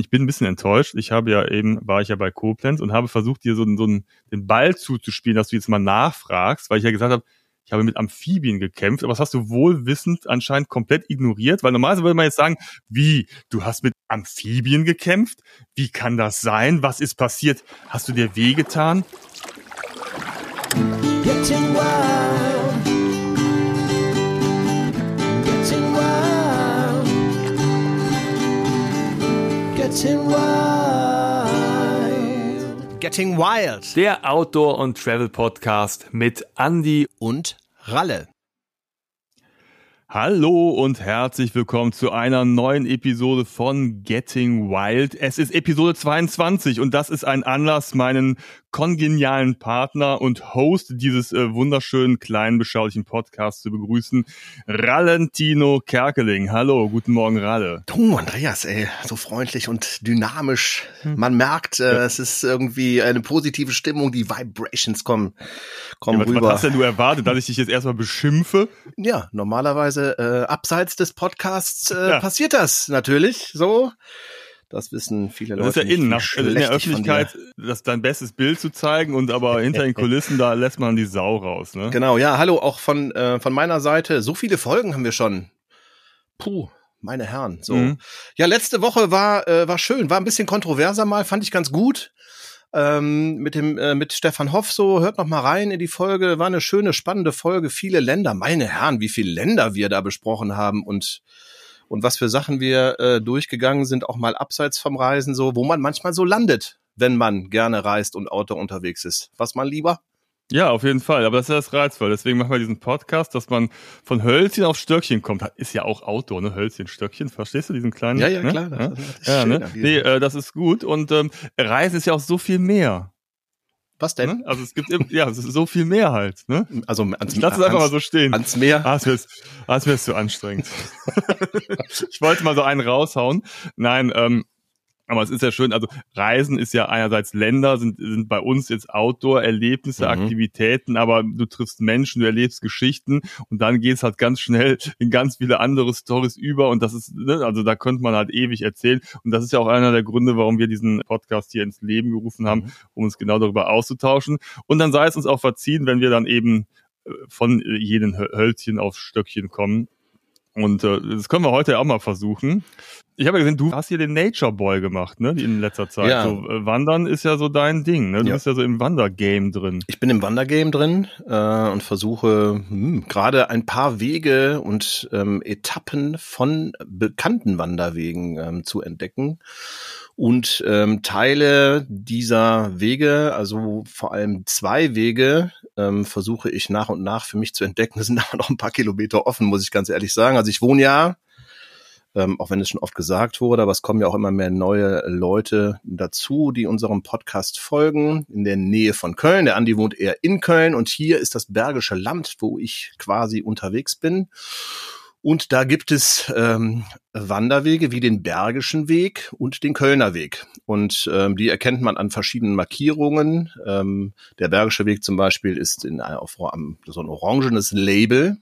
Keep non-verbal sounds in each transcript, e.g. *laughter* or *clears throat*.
Ich bin ein bisschen enttäuscht. Ich habe ja eben, war ich ja bei Koblenz und habe versucht, dir so, so einen, den Ball zuzuspielen, dass du jetzt mal nachfragst, weil ich ja gesagt habe, ich habe mit Amphibien gekämpft, aber das hast du wohlwissend anscheinend komplett ignoriert, weil normalerweise würde man jetzt sagen, wie, du hast mit Amphibien gekämpft? Wie kann das sein? Was ist passiert? Hast du dir wehgetan? Getting wild. Getting wild. Getting Wild. Der Outdoor- und Travel-Podcast mit Andy und Ralle. Hallo und herzlich willkommen zu einer neuen Episode von Getting Wild. Es ist Episode 22 und das ist ein Anlass, meinen kongenialen Partner und Host dieses äh, wunderschönen, kleinen, beschaulichen Podcasts zu begrüßen, Rallentino Kerkeling. Hallo, guten Morgen, Ralle. Du, Andreas, ey, so freundlich und dynamisch. Hm. Man merkt, äh, ja. es ist irgendwie eine positive Stimmung, die Vibrations kommen, kommen ja, was, rüber. Was hast denn du erwartet, dass ich dich jetzt erstmal beschimpfe? Ja, normalerweise äh, abseits des Podcasts äh, ja. passiert das natürlich so. Das wissen viele Leute. Das ist ja innen, nach, in der Öffentlichkeit das dein bestes Bild zu zeigen und aber hinter den Kulissen, da lässt man die Sau raus. Ne? Genau, ja, hallo, auch von, äh, von meiner Seite. So viele Folgen haben wir schon. Puh, meine Herren. So. Mhm. Ja, letzte Woche war, äh, war schön, war ein bisschen kontroverser mal, fand ich ganz gut. Ähm, mit dem äh, mit Stefan Hoff so hört noch mal rein in die Folge war eine schöne spannende Folge viele Länder meine Herren wie viele Länder wir da besprochen haben und und was für Sachen wir äh, durchgegangen sind, auch mal abseits vom Reisen, so, wo man manchmal so landet, wenn man gerne reist und Auto unterwegs ist. Was man lieber? Ja, auf jeden Fall. Aber das ist ja das reizvoll. Deswegen machen wir diesen Podcast, dass man von Hölzchen auf Stöckchen kommt. Ist ja auch Auto, ne? Hölzchen, Stöckchen. Verstehst du diesen kleinen? Ja, ja, ne? klar. Das, ja, das ja ne? Nee, äh, das ist gut. Und ähm, Reisen ist ja auch so viel mehr. Was denn? Ne? Also es gibt ja es ist so viel mehr halt. Ne? Also ans, ich lasse es einfach mal so stehen. Ans Meer. Ah, es wird, ah, es wird zu anstrengend. *laughs* ich wollte mal so einen raushauen. Nein, ähm, aber es ist ja schön, also Reisen ist ja einerseits Länder, sind, sind bei uns jetzt Outdoor-Erlebnisse, mhm. Aktivitäten, aber du triffst Menschen, du erlebst Geschichten und dann geht's halt ganz schnell in ganz viele andere Stories über und das ist, ne, also da könnte man halt ewig erzählen und das ist ja auch einer der Gründe, warum wir diesen Podcast hier ins Leben gerufen haben, mhm. um uns genau darüber auszutauschen und dann sei es uns auch verziehen, wenn wir dann eben äh, von jedem Hölzchen auf Stöckchen kommen und äh, das können wir heute auch mal versuchen. Ich habe ja gesehen, du hast hier den Nature Boy gemacht, ne, in letzter Zeit. Ja. So, äh, Wandern ist ja so dein Ding, ne? Du ja. bist ja so im Wandergame drin. Ich bin im Wandergame drin äh, und versuche hm, gerade ein paar Wege und ähm, Etappen von bekannten Wanderwegen ähm, zu entdecken und ähm, Teile dieser Wege, also vor allem zwei Wege, ähm, versuche ich nach und nach für mich zu entdecken. Es sind aber noch ein paar Kilometer offen, muss ich ganz ehrlich sagen. Also ich wohne ja, ähm, auch wenn es schon oft gesagt wurde, aber es kommen ja auch immer mehr neue Leute dazu, die unserem Podcast folgen, in der Nähe von Köln. Der Andi wohnt eher in Köln und hier ist das Bergische Land, wo ich quasi unterwegs bin. Und da gibt es ähm, Wanderwege wie den Bergischen Weg und den Kölner Weg. Und ähm, die erkennt man an verschiedenen Markierungen. Ähm, der Bergische Weg zum Beispiel ist in auf, so ein orangenes Label.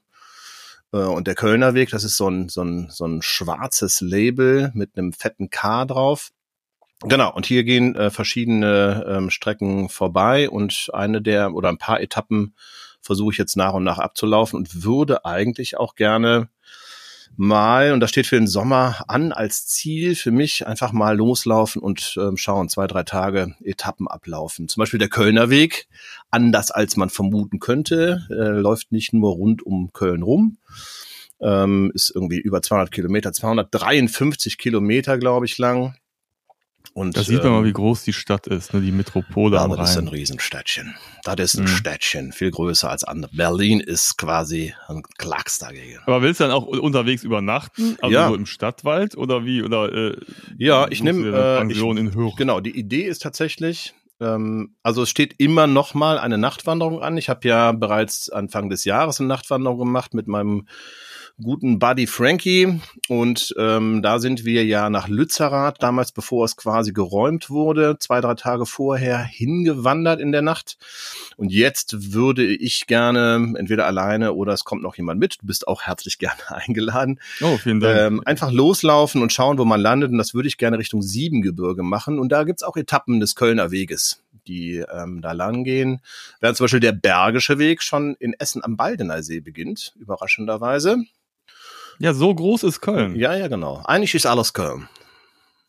Äh, und der Kölner Weg, das ist so ein, so, ein, so ein schwarzes Label mit einem fetten K drauf. Genau, und hier gehen äh, verschiedene ähm, Strecken vorbei und eine der oder ein paar Etappen versuche ich jetzt nach und nach abzulaufen und würde eigentlich auch gerne mal, und das steht für den Sommer an als Ziel für mich, einfach mal loslaufen und ähm, schauen, zwei, drei Tage Etappen ablaufen. Zum Beispiel der Kölner Weg, anders als man vermuten könnte, äh, läuft nicht nur rund um Köln rum, ähm, ist irgendwie über 200 Kilometer, 253 Kilometer, glaube ich, lang. Und, da sieht man mal, wie ähm, groß die Stadt ist, ne, die Metropole ja, am Rhein. Das ist ein Riesenstädtchen. Das ist ein mhm. Städtchen, viel größer als andere. Berlin ist quasi ein Klacks dagegen. Aber willst du dann auch unterwegs übernachten? Also ja. so im Stadtwald oder wie? Oder, äh, ja, ich nehme äh, ich, in Hürth. Genau, die Idee ist tatsächlich, ähm, also es steht immer noch mal eine Nachtwanderung an. Ich habe ja bereits Anfang des Jahres eine Nachtwanderung gemacht mit meinem guten Buddy Frankie. Und ähm, da sind wir ja nach Lützerath, damals bevor es quasi geräumt wurde, zwei, drei Tage vorher hingewandert in der Nacht. Und jetzt würde ich gerne, entweder alleine oder es kommt noch jemand mit, du bist auch herzlich *laughs* gerne eingeladen. Oh, vielen Dank. Ähm, einfach loslaufen und schauen, wo man landet. Und das würde ich gerne Richtung Siebengebirge machen. Und da gibt's auch Etappen des Kölner Weges die ähm, da lang gehen. Während zum Beispiel der Bergische Weg schon in Essen am Baldener See beginnt, überraschenderweise. Ja, so groß ist Köln. Ja, ja, genau. Eigentlich ist alles Köln.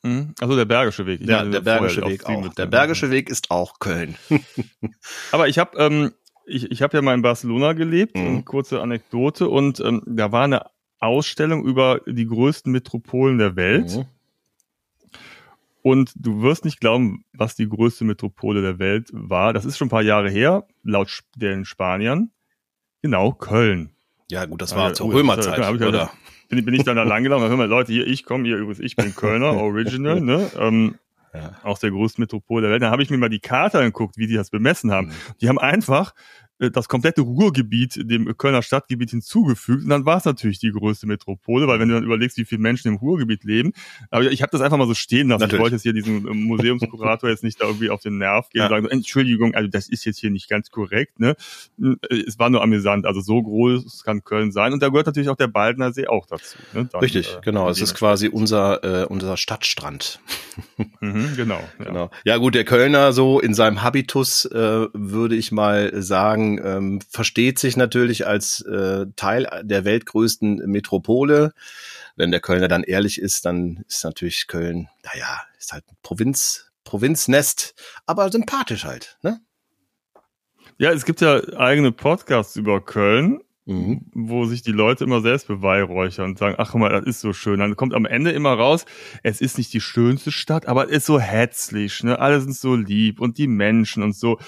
Mhm. Also der Bergische Weg. Ich Ja, meine, der Bergische Weg auch. Der. Bergische Weg ist auch Köln. *laughs* Aber ich habe ähm, ich, ich hab ja mal in Barcelona gelebt, Mhm. eine kurze Anekdote, und ähm, da war eine Ausstellung über die größten Metropolen der Welt. Mhm. Und du wirst nicht glauben, was die größte Metropole der Welt war. Das ist schon ein paar Jahre her, laut den Spaniern. Genau, Köln. Ja, gut, das war ja, zur oh, Römerzeit, da ich oder? Bin, bin ich dann da lang gelaufen, hör mal, Leute, hier, ich komme, hier übrigens, ich bin Kölner, *laughs* Original, ne? Ähm, Ja. aus der größten Metropole der Welt. Dann habe ich mir mal die Karte angeguckt, wie die das bemessen haben. Mhm. Die haben einfach das komplette Ruhrgebiet dem Kölner Stadtgebiet hinzugefügt und dann war es natürlich die größte Metropole, weil wenn du dann überlegst, wie viele Menschen im Ruhrgebiet leben, aber ich habe das einfach mal so stehen lassen. Natürlich. Ich wollte jetzt hier diesen äh, Museumskurator jetzt nicht da irgendwie auf den Nerv gehen Ja. und sagen, Entschuldigung, also das ist jetzt hier nicht ganz korrekt, ne? Äh, Es war nur amüsant, also so groß kann Köln sein und da gehört natürlich auch der Baldener See auch dazu. Ne? Dann, Richtig, äh, genau. Es ist quasi unser, äh, unser Stadtstrand. *laughs* Mhm, genau. Ja. Genau. Ja gut, der Kölner so in seinem Habitus äh, würde ich mal sagen, ähm, versteht sich natürlich als äh, Teil der weltgrößten Metropole. Wenn der Kölner dann ehrlich ist, dann ist natürlich Köln, naja, ist halt ein Provinz, Provinznest, aber sympathisch halt. Ne? ja, es gibt ja eigene Podcasts über Köln Mhm. wo sich die Leute immer selbst beweihräuchern und sagen, ach mal, das ist so schön. Dann kommt am Ende immer raus, es ist nicht die schönste Stadt, aber es ist so herzlich, ne? Alle sind so lieb und die Menschen und so.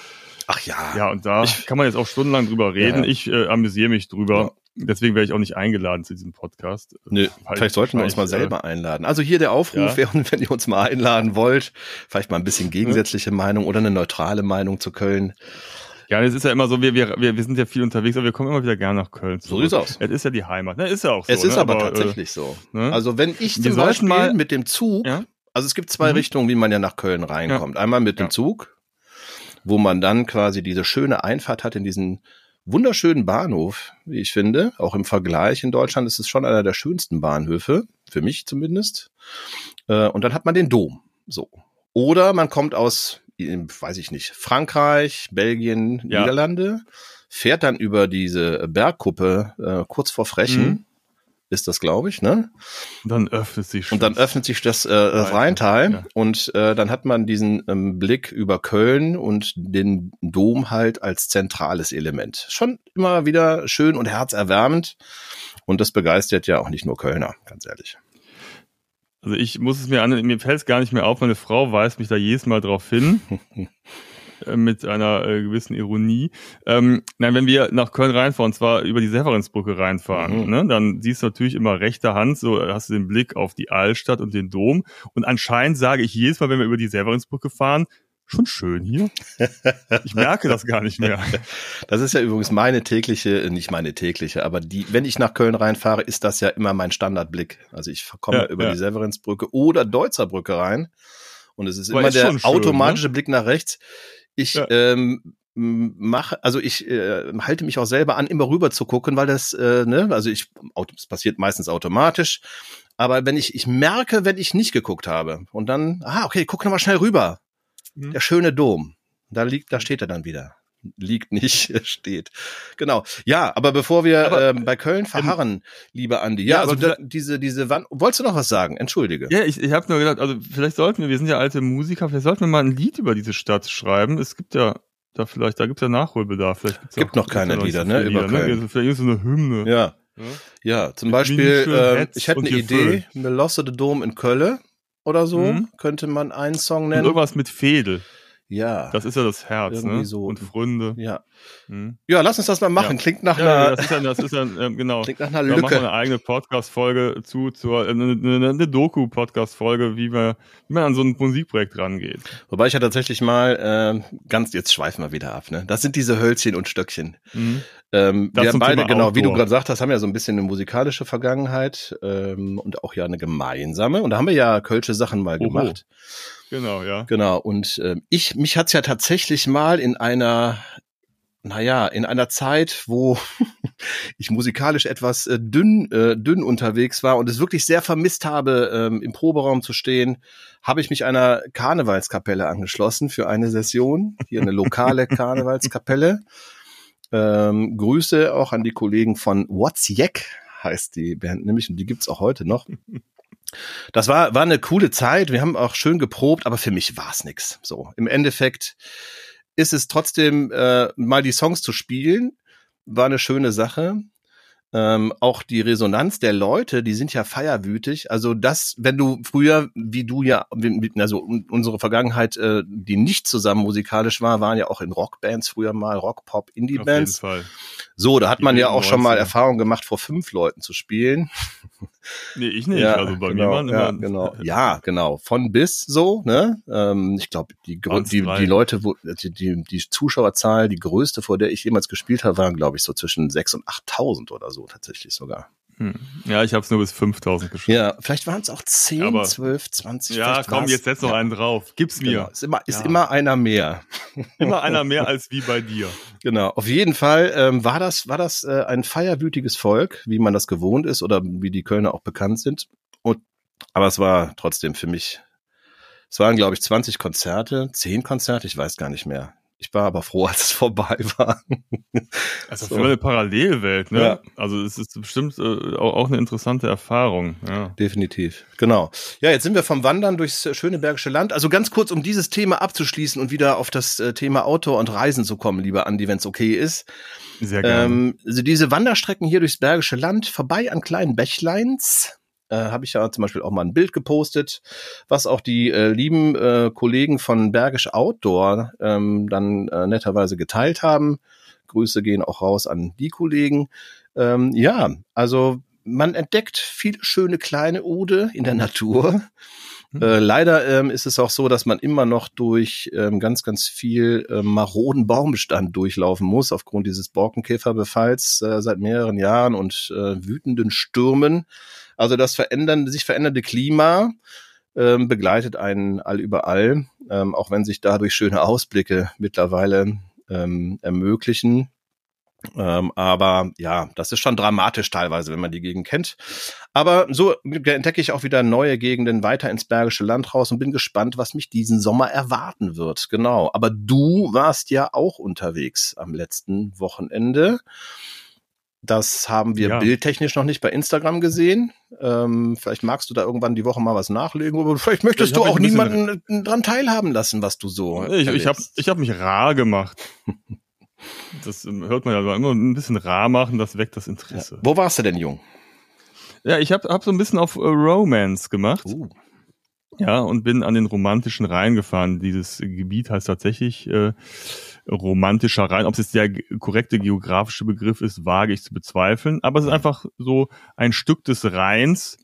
Ach ja. Ja, und da Ich- kann man jetzt auch stundenlang drüber reden. Ja. Ich äh, amüsiere mich drüber. Deswegen werde ich auch nicht eingeladen zu diesem Podcast. Nö, Weil vielleicht sollten wir uns mal wahrscheinlich, selber einladen. Also hier der Aufruf, Ja. *laughs* wenn, ihr uns mal einladen wollt, vielleicht mal ein bisschen gegensätzliche Meinung oder eine neutrale Meinung zu Köln. Ja, es ist ja immer so, wir, wir, wir sind ja viel unterwegs, aber wir kommen immer wieder gerne nach Köln So zurück. sieht's aus. Es ist ja die Heimat. Ne, ist ja auch so. es ist ne? aber, äh, tatsächlich so. ne? Also wenn ich zum Beispiel mal- mit dem Zug, ja? also es gibt zwei Mhm. Richtungen, wie man ja nach Köln reinkommt. Einmal mit dem Ja. Zug, wo man dann quasi diese schöne Einfahrt hat in diesen wunderschönen Bahnhof, wie ich finde. Auch im Vergleich in Deutschland ist es schon einer der schönsten Bahnhöfe, für mich zumindest. Äh, Und dann hat man den Dom. So. Oder man kommt aus, weiß ich nicht, Frankreich, Belgien, Ja. Niederlande, fährt dann über diese Bergkuppe äh, kurz vor Frechen, Mhm. Ist das, glaube ich, ne? Und dann öffnet sich schon. Und dann öffnet sich das, äh, Rheintal Ja. und äh, dann hat man diesen ähm, Blick über Köln und den Dom halt als zentrales Element. Schon immer wieder schön und herzerwärmend und das begeistert ja auch nicht nur Kölner, ganz ehrlich. Also ich muss es mir an, mir fällt es gar nicht mehr auf, meine Frau weist mich da jedes Mal drauf hin. *laughs* äh, mit einer äh, gewissen Ironie. Ähm, nein, wenn wir nach Köln reinfahren, und zwar über die Severinsbrücke reinfahren, Mhm. ne, dann siehst du natürlich immer rechter Hand, so äh, hast du den Blick auf die Altstadt und den Dom. Und anscheinend sage ich jedes Mal, wenn wir über die Severinsbrücke fahren, schon schön hier. *laughs* Ich merke das gar nicht mehr. *laughs* Das ist ja übrigens meine tägliche, äh, nicht meine tägliche, aber die, wenn ich nach Köln reinfahre, ist das ja immer mein Standardblick. Also ich komme Ja, über ja. die Severinsbrücke oder Deutzerbrücke rein und es ist Aber immer ist der schön, ne? automatische Blick nach rechts. Ich Ja. ähm, mache, also ich äh, halte mich auch selber an, immer rüber zu gucken, weil das, äh, ne, also ich, es passiert meistens automatisch. Aber wenn ich, ich merke, wenn ich nicht geguckt habe und dann, ah, okay, guck noch mal schnell rüber. Mhm. Der schöne Dom. Da liegt, da steht er dann wieder. Liegt nicht, *laughs* steht. Genau. Ja, aber bevor wir Aber, ähm, bei Köln verharren, lieber Andi. Ja, ja, also da, diese, diese Wand. Wolltest du noch was sagen? Entschuldige. Ja, ich, ich habe nur gedacht, also vielleicht sollten wir, wir sind ja alte Musiker, vielleicht sollten wir mal ein Lied über diese Stadt schreiben. Es gibt ja da vielleicht, da gibt's ja Nachholbedarf. Vielleicht gibt's Gibt noch keine nicht Lieder, ne, viele über Köln. Also Vielleicht ist so eine Hymne. Ja. Ja. Ja, zum Mit Beispiel, ähm, Hetz ich hätte und eine. Idee, Melosse de Dom in Köln oder so, Mhm. könnte man einen Song Und nennen. irgendwas mit Fedel. Ja. Das ist ja das Herz, Irgendwie ne? so. Und Freunde. Ja. Hm. Ja, lass uns das mal machen. Ja. Klingt nach Ja, einer, das ist ja, das ist ja ähm, *laughs* genau. klingt nach einer Da machen wir Lücke. eine eigene Podcast-Folge zu, zur, äh, eine, eine, eine Doku-Podcast-Folge, wie wir, wie man an so ein Musikprojekt rangeht. Wobei ich ja tatsächlich mal, ähm, ganz, jetzt schweifen wir wieder ab, ne? Das sind diese Hölzchen und Stöckchen. Mhm. Ähm, Das wir haben beide, Thema genau, wie du Outdoor. gerade gesagt hast, haben ja so ein bisschen eine musikalische Vergangenheit ähm, und auch ja eine gemeinsame. Und da haben wir ja Kölsche Sachen mal Oho. gemacht. Genau, ja. Genau. Und ähm, ich, mich hat's ja tatsächlich mal in einer, naja, in einer Zeit, wo *laughs* ich musikalisch etwas äh, dünn, äh, dünn unterwegs war und es wirklich sehr vermisst habe, ähm, im Proberaum zu stehen, habe ich mich einer Karnevalskapelle angeschlossen für eine Session. Hier eine lokale *laughs* Karnevalskapelle. Ähm, Grüße auch an die Kollegen von What's Jack heißt die Band nämlich und die gibt's auch heute noch. Das war, war eine coole Zeit. Wir haben auch schön geprobt, aber für mich war's nix. So, im Endeffekt ist es trotzdem äh, mal die Songs zu spielen, war eine schöne Sache. Ähm, auch die Resonanz der Leute, die sind ja feierwütig. Also das, wenn du früher, wie du ja, also unsere Vergangenheit, äh, die nicht zusammen musikalisch war, waren ja auch in Rockbands früher mal, Rock, Pop, Auf jeden Indie-Bands. Fall. So, da hat Die man ja auch schon mal 90er. Erfahrung gemacht, vor fünf Leuten zu spielen. Nee, ich nicht. Ja, also bei genau, mir waren ja, immer. genau. *laughs* Ja, genau. Von bis so, ne? Ähm, ich glaube, die, die, die Leute, wo, die, die, die Zuschauerzahl, die größte, vor der ich jemals gespielt habe, waren, glaube ich, so zwischen 6.000 und 8.000 oder so tatsächlich sogar. Hm. Ja, ich habe es nur bis 5000 geschafft. Ja, vielleicht waren es auch 10, Aber- 12, 20. Ja, komm, jetzt setz noch ja, einen drauf. Gib's mir. Genau. Ist immer, ist Ja. immer einer mehr. *laughs* Immer einer mehr als wie bei dir. Genau, auf jeden Fall ähm, war das, war das äh, ein feierwütiges Volk, wie man das gewohnt ist oder wie die Kölner auch bekannt sind. Und, aber es war trotzdem für mich, es waren, glaube ich, 20 Konzerte, 10 Konzerte, ich weiß gar nicht mehr. Ich war aber froh, als es *laughs* vorbei war. Also So. für eine Parallelwelt, ne? Ja. Also es ist bestimmt äh, auch, eine interessante Erfahrung. Ja. Definitiv, genau. Ja, jetzt sind wir vom Wandern durchs schöne Bergische Land. Also ganz kurz, um dieses Thema abzuschließen und wieder auf das äh, Thema Outdoor und Reisen zu kommen, lieber Andi, wenn es okay ist. Sehr gerne. Ähm, also diese Wanderstrecken hier durchs Bergische Land, vorbei an kleinen Bächleins, äh, habe ich ja zum Beispiel auch mal ein Bild gepostet, was auch die äh, lieben äh, Kollegen von Bergisch Outdoor ähm, dann äh, netterweise geteilt haben. Grüße gehen auch raus an die Kollegen. Ähm, ja, also man entdeckt viele schöne kleine Ode in der Natur. Hm. Äh, leider ähm, ist es auch so, dass man immer noch durch ähm, ganz, ganz viel ähm, maroden Baumbestand durchlaufen muss, aufgrund dieses Borkenkäferbefalls äh, seit mehreren Jahren und äh, wütenden Stürmen. Also das verändernde, sich verändernde Klima ähm, begleitet einen allüberall, ähm, auch wenn sich dadurch schöne Ausblicke mittlerweile ähm, ermöglichen. Ähm, aber ja, das ist schon dramatisch teilweise, wenn man die Gegend kennt. Aber so entdecke ich auch wieder neue Gegenden weiter ins Bergische Land raus und bin gespannt, was mich diesen Sommer erwarten wird. Genau. Aber du warst ja auch unterwegs am letzten Wochenende. Das haben wir Ja. bildtechnisch noch nicht bei Instagram gesehen. Ähm, vielleicht magst du da irgendwann die Woche mal was nachlegen, aber vielleicht möchtest du auch niemanden dran teilhaben lassen, was du so. Ich, ich habe erlebst. ich hab mich rar gemacht. *laughs* Das ähm, hört man ja immer ein bisschen rar machen, das weckt das ja. Interesse. Wo warst du denn, Jung? Ja, ich habe hab so ein bisschen auf äh, Romance gemacht. Uh. Ja, und bin an den romantischen Rhein gefahren. Dieses Gebiet heißt tatsächlich äh, romantischer Rhein. Ob es jetzt der korrekte geografische Begriff ist, wage ich zu bezweifeln. Aber es ist einfach so ein Stück des Rheins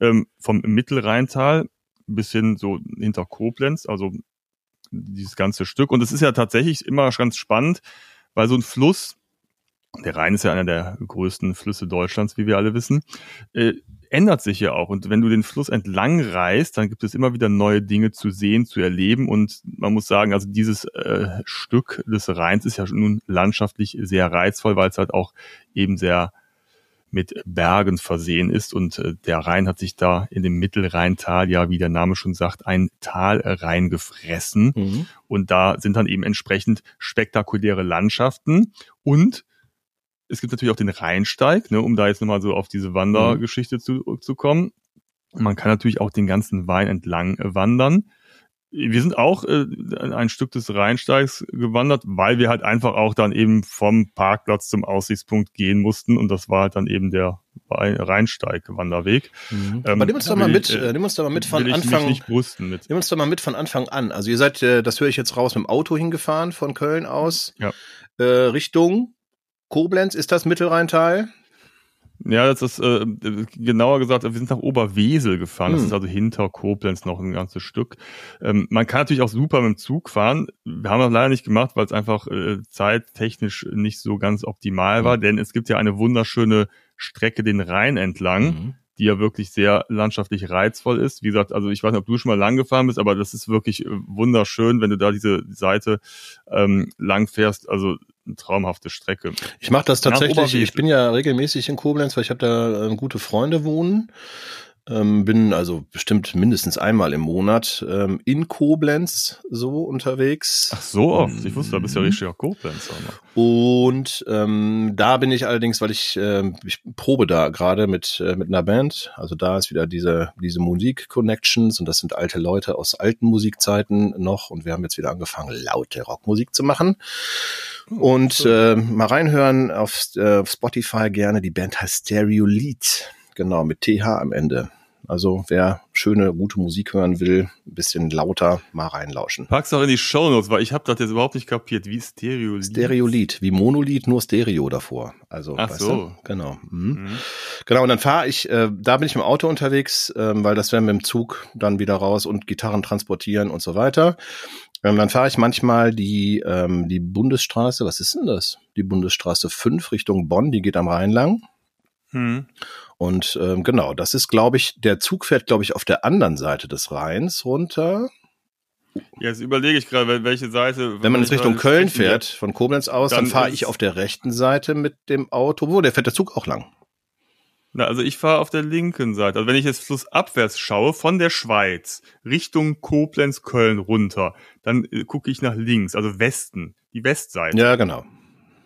ähm, vom Mittelrheintal bis hin so hinter Koblenz, also dieses ganze Stück. Und es ist ja tatsächlich immer ganz spannend, weil so ein Fluss, der Rhein ist ja einer der größten Flüsse Deutschlands, wie wir alle wissen, äh, ändert sich ja auch. Und wenn du den Fluss entlang reist, dann gibt es immer wieder neue Dinge zu sehen, zu erleben. Und man muss sagen, also dieses äh, Stück des Rheins ist ja nun landschaftlich sehr reizvoll, weil es halt auch eben sehr mit Bergen versehen ist. Und äh, der Rhein hat sich da in dem Mittelrheintal, ja, wie der Name schon sagt, ein Tal reingefressen. Mhm. Und da sind dann eben entsprechend spektakuläre Landschaften. Und es gibt natürlich auch den Rheinsteig, ne, um da jetzt nochmal so auf diese Wandergeschichte zu, zu kommen. Man kann natürlich auch den ganzen Wein entlang äh, wandern. Wir sind auch äh, ein Stück des Rheinsteigs gewandert, weil wir halt einfach auch dann eben vom Parkplatz zum Aussichtspunkt gehen mussten. Und das war halt dann eben der Rheinsteig-Wanderweg. Mhm. Ähm, Aber nimm uns doch mal mit, äh, nimm uns doch mal mit von Anfang. Nicht mit. Nimm uns doch mal mit von Anfang an. Also ihr seid, äh, das höre ich jetzt raus, mit dem Auto hingefahren von Köln aus ja. äh, Richtung Koblenz. Ist das Mittelrheintal? Ja, das ist äh, genauer gesagt, wir sind nach Oberwesel gefahren. Das hm. ist also hinter Koblenz noch ein ganzes Stück. Ähm, man kann natürlich auch super mit dem Zug fahren. Wir haben das leider nicht gemacht, weil es einfach äh, zeittechnisch nicht so ganz optimal war, hm. denn es gibt ja eine wunderschöne Strecke den Rhein entlang. Mhm die ja wirklich sehr landschaftlich reizvoll ist. Wie gesagt, also ich weiß nicht, ob du schon mal lang gefahren bist, aber das ist wirklich äh, wunderschön, wenn du da diese Seite ähm, lang fährst. Also eine traumhafte Strecke. Ich mache das tatsächlich. Ich bin ja regelmäßig in Koblenz, weil ich habe da äh, gute Freunde wohnen. Ähm, bin also bestimmt mindestens einmal im Monat ähm, in Koblenz so unterwegs. Ach so oft. Ich wusste, da bist du ja richtig auf Koblenz. Und ähm, da bin ich allerdings, weil ich, äh, ich probe da gerade mit, äh, mit einer Band. Also da ist wieder diese, diese Musik-Connections und das sind alte Leute aus alten Musikzeiten noch. Und wir haben jetzt wieder angefangen, laute Rockmusik zu machen. Oh, und äh, mal reinhören auf, äh, auf Spotify gerne. Die Band heißt Stereo Lead genau, mit TH am Ende. Also wer schöne, gute Musik hören will, ein bisschen lauter mal reinlauschen. Pack's auch in die Shownotes, weil ich habe das jetzt überhaupt nicht kapiert, wie Stereolied. Stereolied, wie Monolied, nur Stereo davor. Also, Ach so. Du? Genau. Mhm. Mhm. Genau, und dann fahre ich, äh, da bin ich im Auto unterwegs, äh, weil das werden wir im Zug dann wieder raus und Gitarren transportieren und so weiter. Ähm, dann fahre ich manchmal die, ähm, die Bundesstraße, was ist denn das? Die Bundesstraße 5 Richtung Bonn, die geht am Rhein lang. Mhm. Und ähm, genau, das ist, glaube ich, der Zug fährt, glaube ich, auf der anderen Seite des Rheins runter. Jetzt überlege ich gerade, welche Seite. Wenn man jetzt Richtung Köln fährt, von Koblenz aus, dann, dann fahre ich auf der rechten Seite mit dem Auto. Wo, der fährt der Zug auch lang? Na, also ich fahre auf der linken Seite. Also wenn ich jetzt flussabwärts schaue, von der Schweiz Richtung Koblenz, Köln runter, dann äh, gucke ich nach links, also Westen, die Westseite. Ja, genau.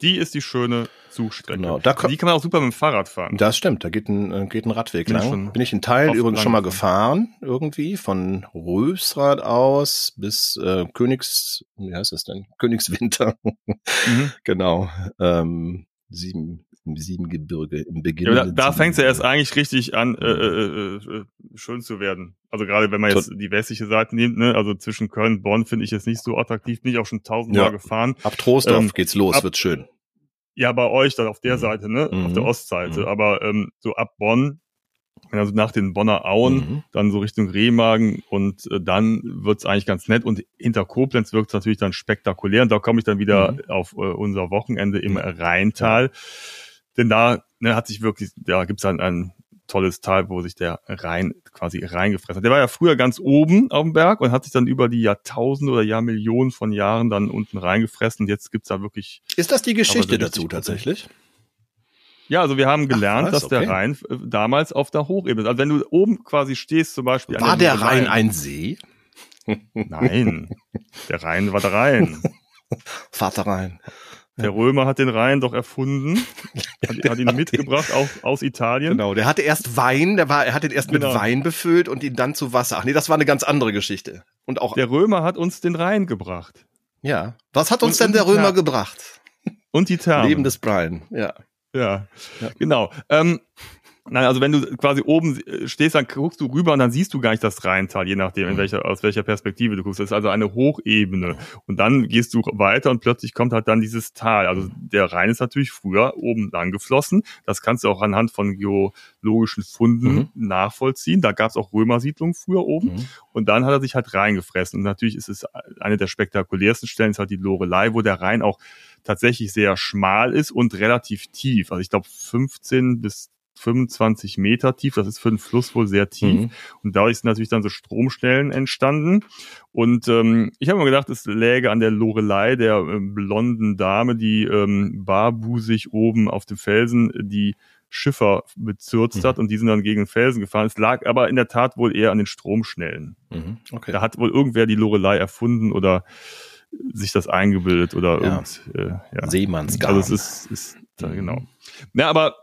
Die ist die schöne Zugstrecke. Genau, da die kann man auch super mit dem Fahrrad fahren. Das stimmt, da geht ein, äh, geht ein Radweg Bin lang. Bin ich in Teilen übrigens schon mal gefahren, irgendwie, von Rösrad aus bis äh, Königs, wie heißt das denn? Königswinter. Mhm. *laughs* genau. Ähm, sieben, sieben Gebirge im Beginn. Ja, da da fängt es ja erst eigentlich richtig an, äh, äh, äh, schön zu werden. Also gerade wenn man jetzt die westliche Seite nimmt, ne, also zwischen Köln und Bonn finde ich jetzt nicht so attraktiv, bin ich auch schon tausendmal ja. gefahren. Ab Trostorf ähm, geht's los, ab, wird schön. Ja, bei euch dann auf der mhm. Seite, ne? Mhm. Auf der mhm. Ostseite. Mhm. Aber ähm, so ab Bonn, also nach den Bonner Auen, mhm. dann so Richtung Remagen und äh, dann wird's eigentlich ganz nett. Und hinter Koblenz wirkt's natürlich dann spektakulär. Und da komme ich dann wieder mhm. auf äh, unser Wochenende im Rheintal. Denn da ne, hat sich wirklich, da gibt's dann ein tolles Tal, wo sich der Rhein quasi reingefressen hat. Der war ja früher ganz oben auf dem Berg und hat sich dann über die Jahrtausende oder Jahrmillionen von Jahren dann unten reingefressen. Und jetzt gibt's da wirklich. Ist das die Geschichte dazu tatsächlich? Ja, also wir haben gelernt, Ach, dass okay. der Rhein äh, damals auf der Hochebene ist. Also wenn du oben quasi stehst, zum Beispiel. War der Rhein ein See? Nein, der Rhein war der Rhein. *laughs* Vater Rhein. Der Römer hat den Rhein doch erfunden, *laughs* hat, hat ihn mitgebracht auch aus Italien. Genau, der hatte erst Wein, der war, er hat ihn erst genau. mit Wein befüllt und ihn dann zu Wasser. Ach nee, das war eine ganz andere Geschichte. Und auch der Römer hat uns den Rhein gebracht. Ja. Was hat uns und, denn der Römer gebracht? Und die Therme. Leben des Brian, ja. Ja, ja. genau. Ähm, Nein, also wenn du quasi oben äh, stehst, dann guckst du rüber und dann siehst du gar nicht das Rheintal, je nachdem, in mhm. welcher, aus welcher Perspektive du guckst. Das ist also eine Hochebene. Und dann gehst du weiter und plötzlich kommt halt dann dieses Tal. Also der Rhein ist natürlich früher oben lang geflossen. Das kannst du auch anhand von geologischen Funden mhm. nachvollziehen. Da gab es auch Römersiedlungen früher oben. Mhm. Und dann hat er sich halt reingefressen. Und natürlich ist es eine der spektakulärsten Stellen, ist halt die Lorelei, wo der Rhein auch tatsächlich sehr schmal ist und relativ tief. Also ich glaube 15 bis 25 Meter tief. Das ist für einen Fluss wohl sehr tief. Mhm. Und dadurch sind natürlich dann so Stromstellen entstanden. Und ähm, ich habe mir gedacht, es läge an der Lorelei der äh, blonden Dame, die ähm, barbusig oben auf dem Felsen die Schiffer bezürzt mhm. hat und die sind dann gegen den Felsen gefahren. Es lag aber in der Tat wohl eher an den Stromschnellen. Mhm. Okay. Da hat wohl irgendwer die Lorelei erfunden oder sich das eingebildet oder ja. irgend, äh, ja. Seemannsgarn. Also es ist, ist mhm. genau. Ja, aber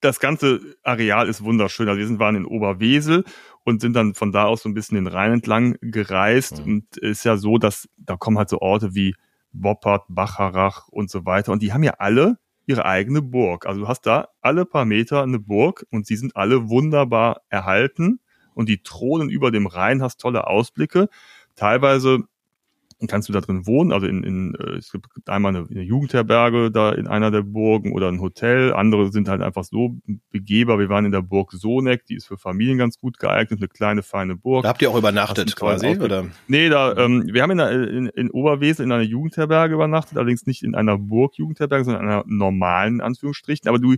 das ganze Areal ist wunderschön. Also wir sind, waren in Oberwesel und sind dann von da aus so ein bisschen den Rhein entlang gereist. Mhm. Und ist ja so, dass da kommen halt so Orte wie Boppert, Bacharach und so weiter. Und die haben ja alle ihre eigene Burg. Also du hast da alle paar Meter eine Burg und sie sind alle wunderbar erhalten und die thronen über dem Rhein, hast tolle Ausblicke. Teilweise kannst du da drin wohnen. Also in, in äh, es gibt einmal eine, eine Jugendherberge da in einer der Burgen oder ein Hotel. Andere sind halt einfach so begehbar. Wir waren in der Burg Soneck, die ist für Familien ganz gut geeignet, eine kleine feine Burg. Da habt ihr auch übernachtet quasi, oder? Nee, da ähm, wir haben in, in, in Oberwesel in einer Jugendherberge übernachtet, allerdings nicht in einer Burg-Jugendherberge, sondern in einer normalen Anführungsstrichen. Aber du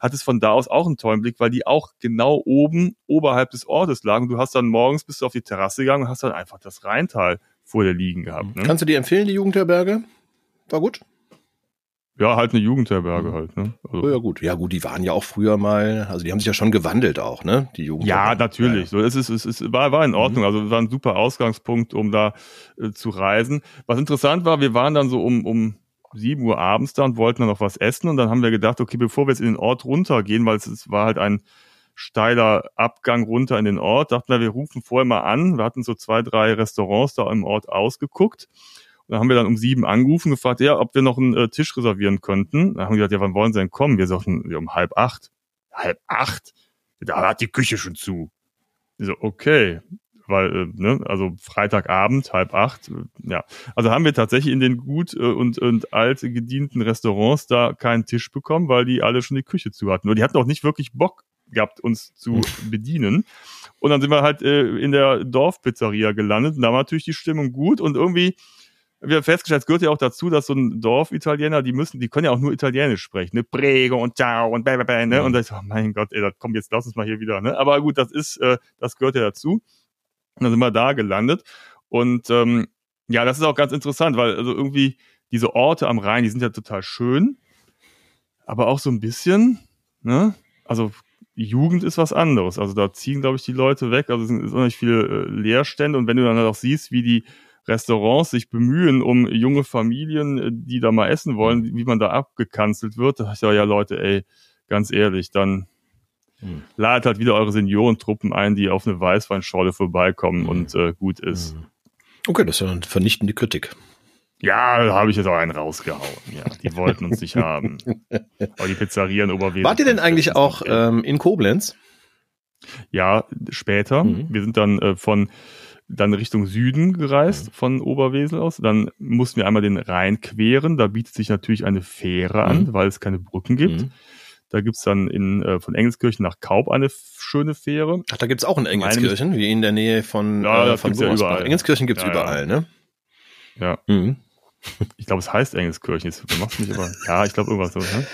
hattest von da aus auch einen tollen Blick, weil die auch genau oben oberhalb des Ortes lagen. Du hast dann morgens bist du auf die Terrasse gegangen und hast dann einfach das Rheintal vor dir liegen gehabt. Ne? Kannst du die empfehlen, die Jugendherberge? War gut? Ja, halt eine Jugendherberge halt. Ne? Also. Ja gut, ja gut, die waren ja auch früher mal, also die haben sich ja schon gewandelt auch, ne? Die Jugendherberge. Ja, natürlich. Ja. So, es ist, es ist, war, war in Ordnung. Mhm. Also war ein super Ausgangspunkt, um da äh, zu reisen. Was interessant war, wir waren dann so um um sieben Uhr abends da und wollten dann noch was essen und dann haben wir gedacht, okay, bevor wir jetzt in den Ort runtergehen, weil es, es war halt ein steiler Abgang runter in den Ort. Dachten wir, wir rufen vorher mal an. Wir hatten so zwei, drei Restaurants da im Ort ausgeguckt. Dann haben wir dann um sieben angerufen, gefragt, ja, ob wir noch einen äh, Tisch reservieren könnten. Dann haben wir gesagt, ja, wann wollen Sie denn kommen? Wir sagten, ja, um halb acht. Halb acht? Da hat die Küche schon zu. Ich so, okay. Weil, äh, ne, also Freitagabend, halb acht, äh, ja. Also haben wir tatsächlich in den gut äh, und, und alt gedienten Restaurants da keinen Tisch bekommen, weil die alle schon die Küche zu hatten. Und die hatten auch nicht wirklich Bock, gehabt, uns zu hm. bedienen. Und dann sind wir halt äh, in der Dorfpizzeria gelandet. Und da war natürlich die Stimmung gut und irgendwie wir haben festgestellt, es gehört ja auch dazu, dass so ein Dorfitaliener, die müssen, die können ja auch nur Italienisch sprechen, ne? Prego und ciao und bäh, bäh, bäh, ne? Ja. Und da ich so, oh mein Gott, ey, das kommt jetzt, lass uns mal hier wieder, ne? Aber gut, das ist, äh, das gehört ja dazu. Und dann sind wir da gelandet. Und ähm, ja, das ist auch ganz interessant, weil also irgendwie diese Orte am Rhein, die sind ja total schön, aber auch so ein bisschen, ne? Also Jugend ist was anderes. Also da ziehen, glaube ich, die Leute weg. Also es sind unheimlich viele äh, Leerstände. Und wenn du dann halt auch siehst, wie die Restaurants sich bemühen, um junge Familien, äh, die da mal essen wollen, wie man da abgekanzelt wird, da dachte ich ja, ja Leute, ey, ganz ehrlich, dann hm. ladet halt wieder eure Seniorentruppen ein, die auf eine Weißweinschorle vorbeikommen hm. und äh, gut ist. Hm. Okay, das ist ja eine vernichtende Kritik. Ja, da habe ich jetzt auch einen rausgehauen. Ja, die wollten uns nicht haben. Aber die Pizzeria in Oberwesel. Wart ihr denn eigentlich auch ähm, in Koblenz? Ja, später. Mhm. Wir sind dann äh, von dann Richtung Süden gereist mhm. von Oberwesel aus. Dann mussten wir einmal den Rhein queren. Da bietet sich natürlich eine Fähre an, mhm. weil es keine Brücken gibt. Mhm. Da gibt's dann in, äh, von Engelskirchen nach Kaub eine schöne Fähre. Ach, da gibt's auch in Engelskirchen, wie in der Nähe von, ja, äh, von ja überall. Engelskirchen gibt's ja, überall, ne? Ja. Mhm. Ich glaube, es heißt Engelskirchen. Du machst mich aber. Ja, ich glaube irgendwas so. Ne?